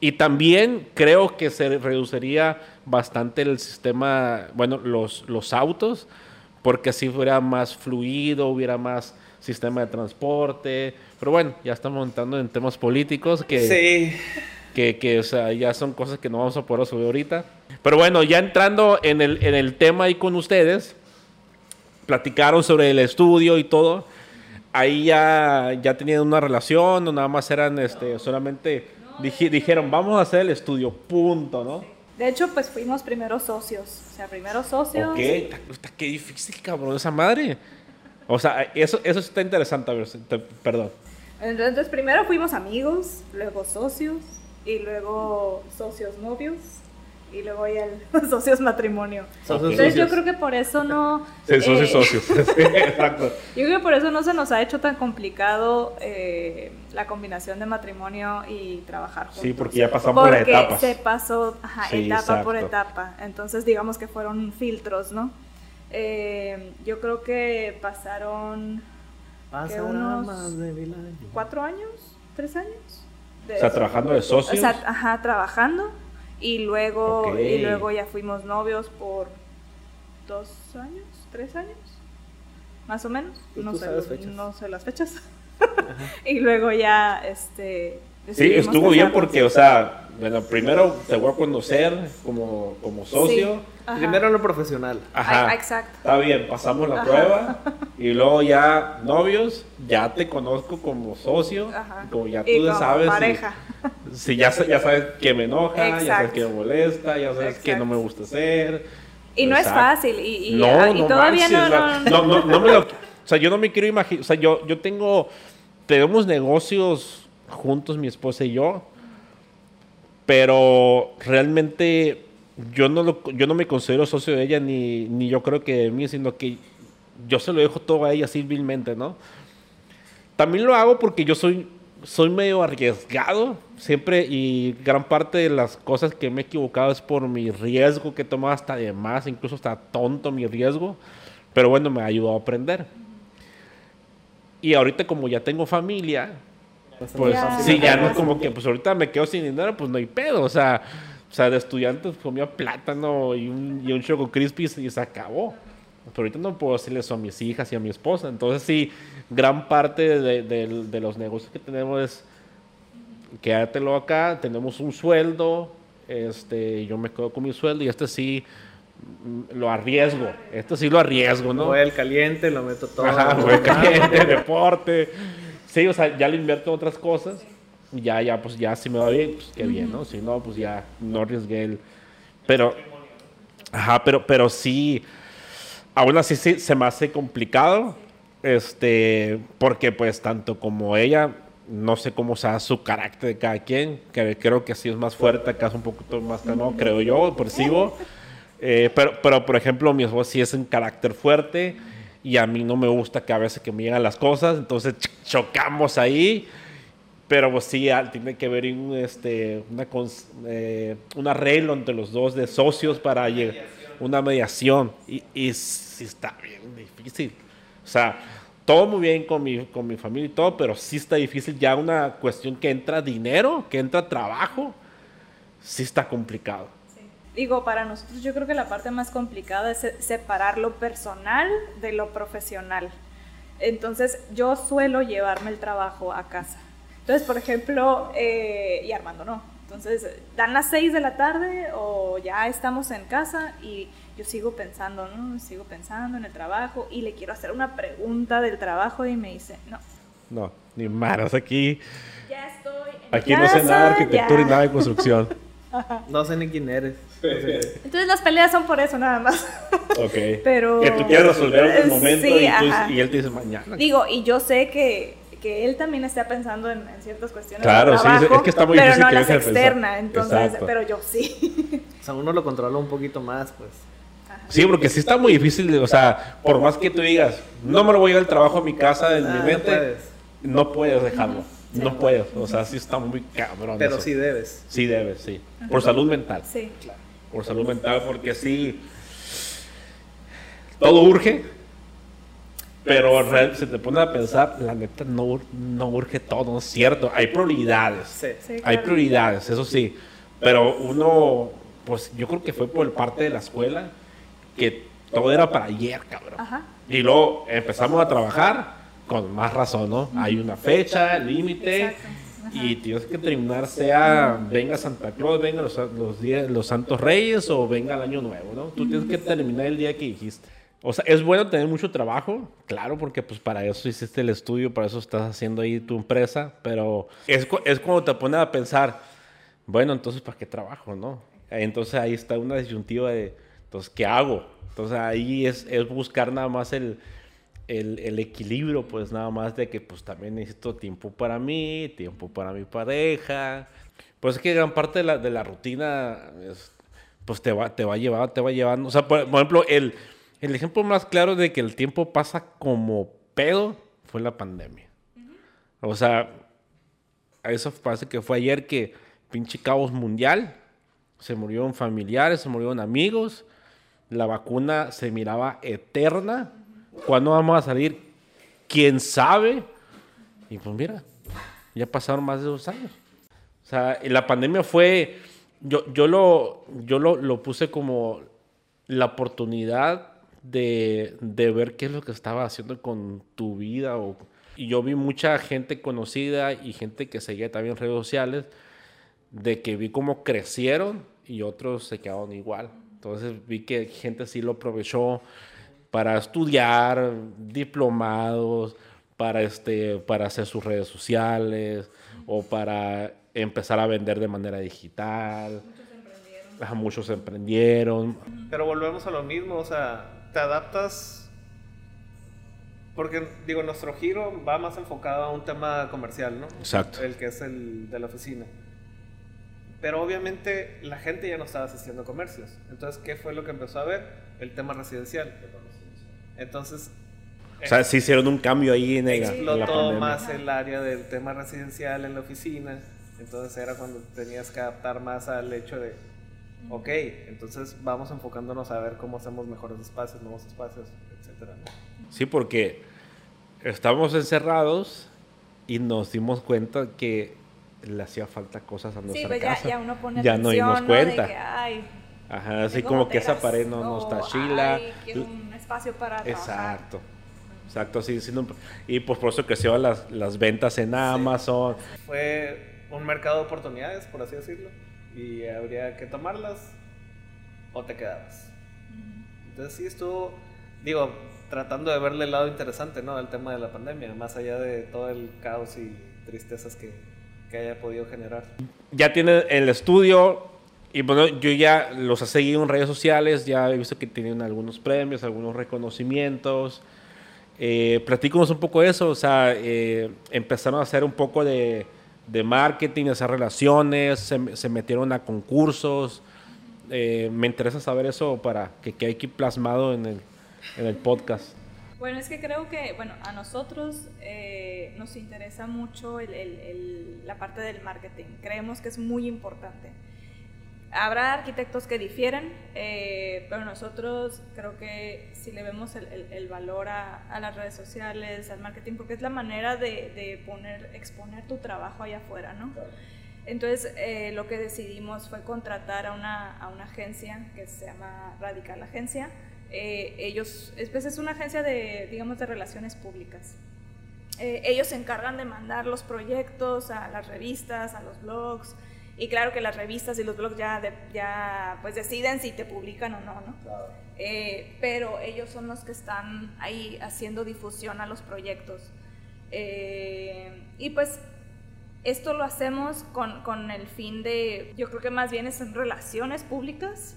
Y también creo que se reduciría bastante el sistema, bueno, los, los autos, porque así fuera más fluido, hubiera más sistema de transporte. Pero bueno, ya estamos entrando en temas políticos que Sí. que, que, o sea, ya son cosas que no vamos a poder subir ahorita. Pero bueno, ya entrando en el, en el tema ahí con ustedes, platicaron sobre el estudio y todo. Ahí ya, ya tenían una relación, o nada más eran este, solamente dije- dijeron, vamos a hacer el estudio, punto, ¿no? De hecho, pues fuimos primero socios. O sea, primero socios. Está- qué difícil, cabrón, esa madre. O sea, eso, eso está interesante, a ver, te- perdón. Entonces, primero fuimos amigos, luego socios, y luego socios novios, y luego ya [LAUGHS] el socios matrimonio. Socios Entonces, yo creo que por eso no. Sí, socios, eh, socios. [LAUGHS] [LAUGHS] Sí, exacto. Yo creo que por eso no se nos ha hecho tan complicado eh, la combinación de matrimonio y trabajar juntos. Sí, porque ya pasamos por Porque etapas. se pasó ajá, Sí, etapa por etapa. Entonces, digamos que fueron filtros, ¿no? Eh, yo creo que pasaron Pasará unos- más de mil años. cuatro años, tres años. De- O sea, trabajando de socios. o sea, ajá, trabajando. Y luego, y luego ya fuimos novios por dos años, tres años, más o menos. Pues No sé, no sé las fechas. [LAUGHS] y luego ya, este. Sí, estuvo bien porque, o sea, bueno, primero te voy a conocer como, como socio. Sí. Primero lo profesional. Ajá. Exacto. Está bien, pasamos la Ajá. prueba [LAUGHS] y luego ya novios, ya te conozco como socio, Ajá. como ya Y tú como sabes. si- pareja. Si, ya, sa- ya sabes que me enoja, ya sabes Exacto. que me molesta, ya sabes que no me Exacto. gusta hacer. Y no es Exacto. fácil. Y, y, no, y no todavía manches, no, o sea, no, no, no, no me lo- o sea, yo no me quiero imaginar, o sea, yo, yo tengo, tenemos negocios juntos, mi esposa y yo, pero realmente yo no, lo- yo no me considero socio de ella, ni, ni yo creo que de mí, sino que yo se lo dejo todo a ella civilmente, ¿no? También lo hago porque yo soy, soy medio arriesgado siempre y gran parte de las cosas que me he equivocado es por mi riesgo que he tomado hasta de más, incluso hasta tonto mi riesgo, pero bueno, me ha ayudado a aprender. Y ahorita como ya tengo familia, pues Ya. sí, ya no como que pues ahorita me quedo sin dinero, pues no hay pedo, o sea, o sea de estudiante pues, comía plátano y un, y un Choco Crispy y se acabó. Pero ahorita no puedo decirle eso a mis hijas y a mi esposa. Entonces sí, gran parte de, de- de los negocios que tenemos es quédatelo acá, tenemos un sueldo, este, yo me quedo con mi sueldo y este sí mm, lo arriesgo, este sí lo arriesgo, ¿no? Voy al caliente, lo meto todo. Ajá, güey, caliente, [LAUGHS] deporte. Sí, o sea, ya lo invierto en otras cosas. Y ya, ya, pues ya si me va bien, pues qué bien, ¿no? Si no, pues ya no arriesgué el. Pero. Ajá, pero, pero sí. Aún así sí, se me hace complicado. Este. Porque, pues, tanto como ella, no sé cómo sea su carácter de cada quien. Que creo que sí es más fuerte, acá es un poquito más calmado, creo yo, percibo. Eh, pero, pero, por ejemplo, mi esposa sí es un carácter fuerte y a mí no me gusta que a veces que me llegan las cosas, entonces ch- chocamos ahí. Pero pues sí, tiene que haber un, este, una eh, un arreglo entre los dos de socios para llegar una mediación. Y, y sí está bien difícil. O sea, todo muy bien con mi, con mi familia y todo, pero sí está difícil ya una cuestión que entra dinero, que entra trabajo, sí está complicado. Digo, para nosotros yo creo que la parte más complicada es se- separar lo personal de lo profesional. Entonces yo suelo llevarme el trabajo a casa. Entonces, por ejemplo, eh, y Armando no. Entonces, dan las 6 de la tarde o ya estamos en casa y yo sigo pensando, ¿no? Sigo pensando en el trabajo y le quiero hacer una pregunta del trabajo y me dice, no, No, ni manos aquí. ya estoy en Aquí no sé nada de arquitectura ya". y nada de construcción. [LAUGHS] No sé ni quién eres. No. Entonces las peleas son por eso nada más. Ok. [LAUGHS] Pero- Que tú quieres resolver en el momento sí, y, tú- y él te dice mañana. Digo, y yo sé que, que él también está pensando en, en ciertas cuestiones Claro, de sí, trabajo, es que está muy pero difícil no que las externa, entonces, Exacto. pero yo sí. O sea, uno lo controla un poquito más, pues. Sí, porque sí está muy difícil, de- o sea, por más que tú digas, no me lo voy a ir al trabajo a mi casa en Ah, mi no mente, puedes. no puedes dejarlo. No puedes, o sea, sí está muy cabrón. Pero eso. sí debes. Sí debes, sí. Por salud mental. Sí. Por salud mental, porque sí. Todo urge. Pero se te pone a pensar, la neta no, ur- no urge todo, ¿no es cierto? Hay prioridades. Sí. sí, Hay prioridades, eso sí. Pero uno, pues yo creo que fue por parte de la escuela que todo era para ayer, cabrón. Ajá. Y luego empezamos a trabajar con más razón, ¿no? Hay una fecha, límite. Y tienes que terminar, sea venga Santa Claus, venga los, los, días, los Santos Reyes o venga el Año Nuevo, ¿no? Tú tienes que terminar el día que dijiste. O sea, es bueno tener mucho trabajo, claro, porque pues para eso hiciste el estudio, para eso estás haciendo ahí tu empresa, pero es, es cuando te pones a pensar, bueno, entonces ¿para qué trabajo, no? Entonces ahí está una disyuntiva de, entonces, ¿qué hago? Entonces ahí es, es buscar nada más el, el, el equilibrio, pues nada más de que pues también necesito tiempo para mí, tiempo para mi pareja. Pues es que gran parte de la, de la rutina, es, pues te va, te va llevando, te va llevando. O sea, por, por ejemplo, el, el ejemplo más claro de que el tiempo pasa como pedo fue la pandemia. O sea, a eso parece que fue ayer que pinche caos mundial, se murieron familiares, se murieron amigos, la vacuna se miraba eterna. ¿Cuándo vamos a salir? ¿Quién sabe? Y pues mira, ya pasaron más de dos años. O sea, la pandemia fue, yo, yo, lo, yo lo, lo puse como la oportunidad de, de ver qué es lo que estaba haciendo con tu vida. O, y yo vi mucha gente conocida y gente que seguía también en redes sociales de que vi cómo crecieron y otros se quedaron igual. Entonces vi que gente sí lo aprovechó para estudiar, diplomados, para, este, para hacer sus redes sociales o para empezar a vender de manera digital. Muchos emprendieron. muchos emprendieron. Pero volvemos a lo mismo, o sea, te adaptas porque, digo, nuestro giro va más enfocado a un tema comercial, ¿no? Exacto. El que es el de la oficina. Pero obviamente la gente ya no estaba asistiendo a comercios. Entonces, ¿qué fue lo que empezó a ver? El tema residencial. Entonces... O sea, sí hicieron un cambio ahí en, el, Explotó más el área del tema residencial en la oficina. Entonces era cuando tenías que adaptar más al hecho de, ok, entonces vamos enfocándonos a ver cómo hacemos mejores espacios, nuevos espacios, etcétera. Sí, porque estábamos encerrados y nos dimos cuenta que le hacía falta cosas a nuestra sí, pues casa. Ya, ya uno pone ya nos dimos cuenta. Que, ay, Ajá, así como que esa pared no, no está chila. Ay, espacio para Exacto. Exacto, sí, sí y pues por eso crecieron las, las ventas en Amazon. Fue un mercado de oportunidades, por así decirlo, y habría que tomarlas o te quedabas. Entonces sí estuvo, digo, tratando de verle el lado interesante, ¿no? Al tema de la pandemia, más allá de todo el caos y tristezas que, que haya podido generar. Ya tiene el estudio y bueno, yo ya los he seguido en redes sociales, ya he visto que tienen algunos premios, algunos reconocimientos. Eh, platícanos un poco de eso, o sea, eh, empezaron a hacer un poco de, de marketing, hacer relaciones, se, metieron a concursos. Eh, me interesa saber eso para que quede aquí plasmado en el, en el podcast? Bueno, es que creo que, bueno, a nosotros eh, nos interesa mucho el, el, la parte del marketing. Creemos que es muy importante. Habrá arquitectos que difieren, eh, pero nosotros creo que si le vemos el, valor a, a, las redes sociales, al marketing, porque es la manera de, de poner, exponer tu trabajo allá afuera, ¿no? Entonces, eh, lo que decidimos fue contratar a una, a una agencia que se llama Radical Agencia, eh, ellos, pues es una agencia de, digamos, de relaciones públicas. Eh, ellos se encargan de mandar los proyectos a las revistas, a los blogs, y claro que las revistas y los blogs ya, ya pues deciden si te publican o no, ¿no? Eh, pero ellos son los que están ahí haciendo difusión a los proyectos. y pues esto lo hacemos con, con, el fin de, yo creo que más bien es en relaciones públicas,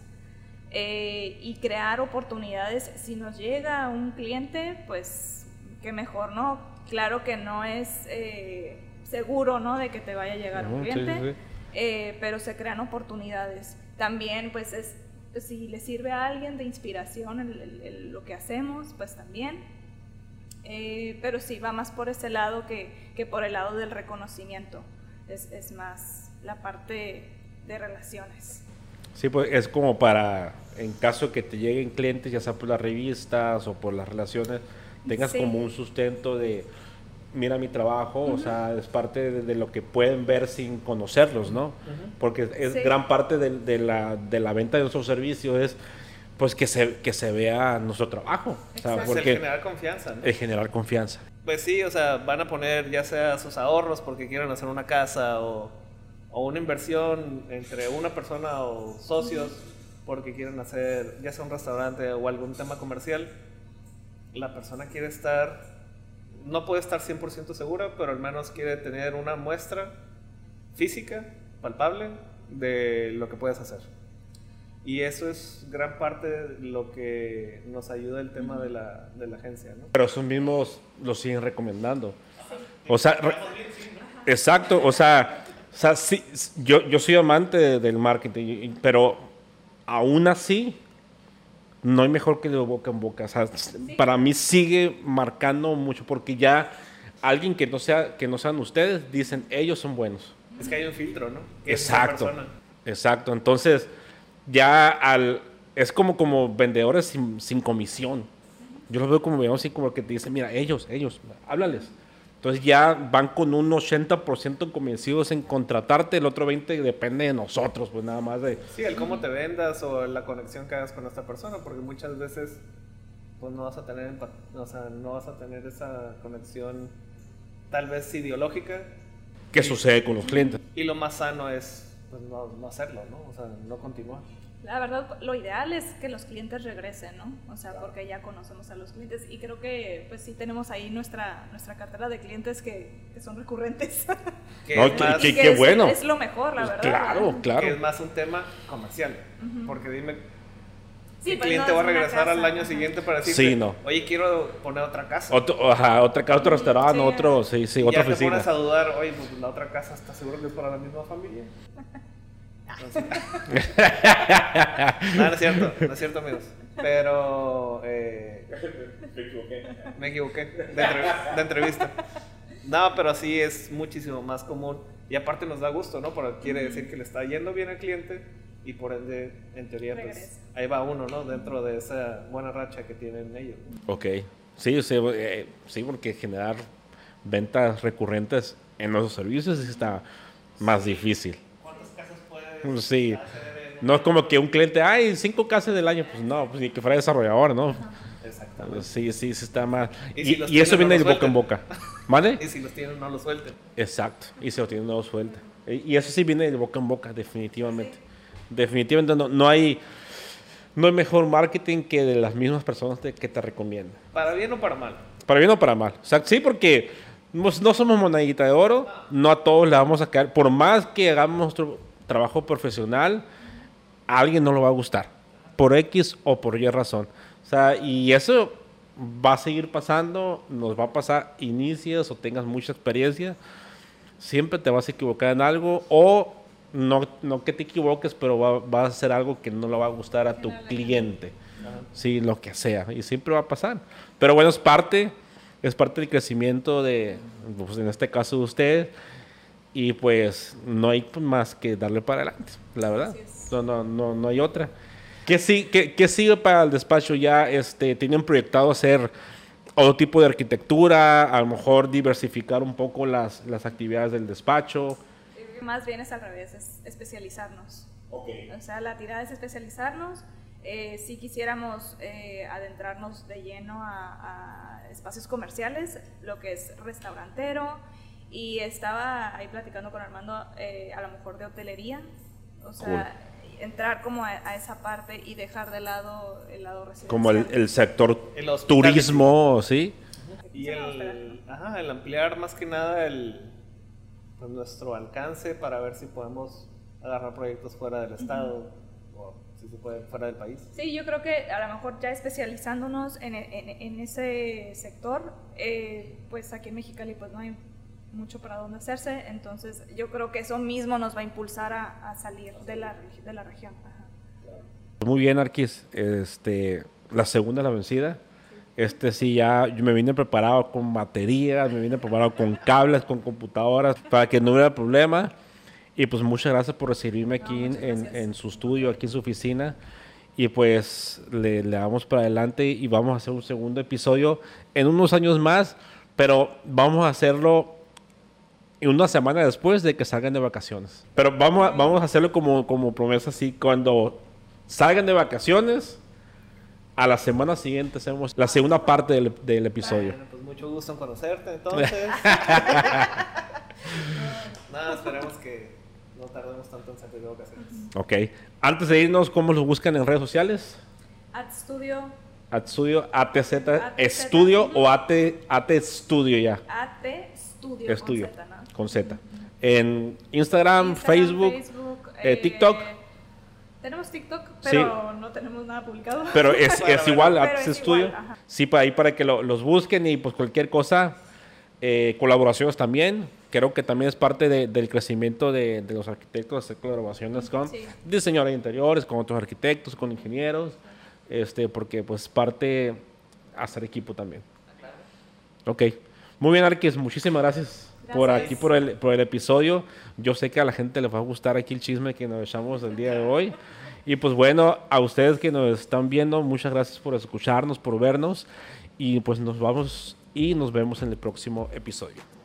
eh, y crear oportunidades. Si nos llega un cliente, pues qué mejor, ¿no? Claro que no es eh, seguro, ¿no? De que te vaya a llegar un cliente, eh, pero se crean oportunidades. También, pues, es, pues, si le sirve a alguien de inspiración lo que hacemos, pues también. pero sí, va más por ese lado que, que por el lado del reconocimiento. Es, es más la parte de relaciones. Sí, pues es como para, en caso que te lleguen clientes, ya sea por las revistas o por las relaciones, tengas como un sustento de, mira mi trabajo, o sea, es parte de, lo que pueden ver sin conocerlos, ¿no? Porque es gran parte de, la, de la venta de nuestros servicios es pues que se, que se vea nuestro trabajo. O sea, porque generar confianza. ¿no? generar confianza. Pues sí, o sea, van a poner ya sea sus ahorros porque quieren hacer una casa o o una inversión entre una persona o socios porque quieren hacer ya sea un restaurante o algún tema comercial, la persona quiere estar, no puede estar 100% segura, pero al menos quiere tener una muestra física, palpable, de lo que puedes hacer. Y eso es gran parte de lo que nos ayuda el tema de la, de la agencia. ¿no? Pero esos mismos lo siguen recomendando. O sea, exacto, o sea, o sea, sí, yo, yo soy amante del marketing, pero aún así no hay mejor que de boca en boca. O sea, para mí sigue marcando mucho porque ya alguien que no sea que no sean ustedes dicen ellos son buenos. Es que hay un filtro, ¿no? exacto. Exacto. Entonces ya al es como como vendedores sin, sin comisión. Yo los veo como veo así como que te dicen, mira, ellos, ellos, háblales. Entonces ya van con un 80% convencidos en contratarte, el otro 20% depende de nosotros, pues nada más de... Sí, el cómo te vendas o la conexión que hagas con esta persona, porque muchas veces pues no vas a tener, o sea, no vas a tener esa conexión tal vez ideológica. ¿Qué sucede con los clientes? Y lo más sano es pues no, no hacerlo, ¿no? O sea, no continuar. La verdad, lo ideal es que los clientes regresen, ¿no? O sea, porque ya conocemos a los clientes y creo que pues sí tenemos ahí nuestra, nuestra cartera de clientes que, que son recurrentes. [LAUGHS] Que No, es que- es, bueno. Es lo mejor, la Pues verdad. claro, claro. que es más un tema comercial. Porque dime, Sí, ¿qué pues, cliente no va a regresar al casa, año ajá. siguiente para decirte, Sí, no. oye, quiero poner otra casa? Otro, ajá, otra, otro restaurante, Sí. otro, sí, sí, Y otra ya te oficina. pones a dudar, oye, pues la otra casa está seguro que es para la misma familia. [LAUGHS] [LAUGHS] No, no es cierto, no es cierto, amigos. Pero eh, me equivoqué de, entre- de entrevista. No, pero sí es muchísimo más común. Y aparte nos da gusto, ¿no? Porque quiere decir que le está yendo bien al cliente y por ende, en teoría, pues Regresa. ahí va uno, ¿no? Dentro de esa buena racha que tienen ellos. Ok, sí, sí, eh, sí, porque generar ventas recurrentes en nuestros servicios está más difícil. ¿Cuántas casas puedes Sí, no es como que un cliente, ay, cinco casas del año, pues no, pues ni que fuera desarrollador, ¿no? Exactamente. Sí, sí, sí está más. Y si los eso tienen, viene no de los boca en boca. ¿Vale? [LAUGHS] Y si los tienen, no los suelten. Exacto, y se lo tiene nuevo suelta. Y y eso sí viene de boca en boca, definitivamente. Definitivamente no, no hay no hay mejor marketing que de las mismas personas te- que te recomiendan. Para bien o para mal. Para bien o para mal. O sea, sí, porque no somos monedita de oro, no a todos le vamos a caer. Por más que hagamos nuestro trabajo profesional, a alguien no lo va a gustar. Por X o por Y razón. O sea, y eso va a seguir pasando, nos va a pasar, inicies o tengas mucha experiencia, siempre te vas a equivocar en algo o no, no que te equivoques, pero va, va a ser algo que no le va a gustar a tu cliente. Sí, lo que sea. Y siempre va a pasar. Pero bueno, es parte, es parte del crecimiento de, pues, en este caso de ustedes. Y pues no hay más que darle para adelante, la verdad. No, no, no, no hay otra. ¿Qué, sí, qué, qué sigue para el despacho? ¿Ya este, tienen proyectado hacer otro tipo de arquitectura? A lo mejor diversificar un poco las, las actividades del despacho. Más bien es al revés, es especializarnos. O sea, la tirada es especializarnos. Eh, si quisiéramos eh, adentrarnos de lleno a, a espacios comerciales, lo que es restaurantero, y estaba ahí platicando con Armando eh, a lo mejor de hotelería, o sea, entrar como a, a esa parte y dejar de lado el lado residencial. Como el, el sector El turismo, ¿sí? Y el, ajá, el ampliar más que nada el, pues, nuestro alcance para ver si podemos agarrar proyectos fuera del estado o si se puede fuera del país. Sí, yo creo que a lo mejor ya especializándonos en, en- en ese sector, eh, pues aquí en Mexicali pues no hay mucho para dónde hacerse, entonces yo creo que eso mismo nos va a impulsar a, a salir de la, de la región. Ajá. Muy bien, Arquis. Este, la segunda la vencida. Este sí, ya yo me vine preparado con baterías, me vine preparado con cables, con computadoras, para que no hubiera problema. Y pues muchas gracias por recibirme aquí No, en, en- su estudio, aquí en su oficina. Y pues le, le damos para adelante y vamos a hacer un segundo episodio en unos años más, pero vamos a hacerlo una semana después de que salgan de vacaciones. Pero vamos a, vamos a hacerlo como, como promesa así, cuando salgan de vacaciones, a la semana siguiente hacemos la segunda parte del, del episodio. Bueno, pues mucho gusto en conocerte entonces. [LAUGHS] Nada, esperemos que no tardemos tanto en salir de vacaciones. Ok. Antes de irnos, ¿cómo los buscan en redes sociales? At Studio, Atstudio, ATZ, ATZ. Estudio o AT, AT Studio ya. AT Studio, Estudio, con Z, ¿no? Con Z. En Instagram, Instagram, Facebook, eh, TikTok. Tenemos TikTok, Sí. pero no tenemos nada publicado. Pero es, Bueno, [LAUGHS] es bueno. igual, Pero es Studio. igual. Sí, para ahí para que lo- los busquen y pues cualquier cosa, eh, colaboraciones también. Creo que también es parte de- del crecimiento de, de los arquitectos, hacer colaboraciones con Sí. diseñadores de interiores, con otros arquitectos, con ingenieros, este, porque pues parte hacer equipo también. Ok. Muy bien, Arquis, muchísimas gracias, por aquí, por el, por el episodio. Yo sé que a la gente les va a gustar aquí el chisme que nos echamos el día de hoy. Y pues bueno, a ustedes que nos están viendo, muchas gracias por escucharnos, por vernos. Y pues nos vamos y nos vemos en el próximo episodio.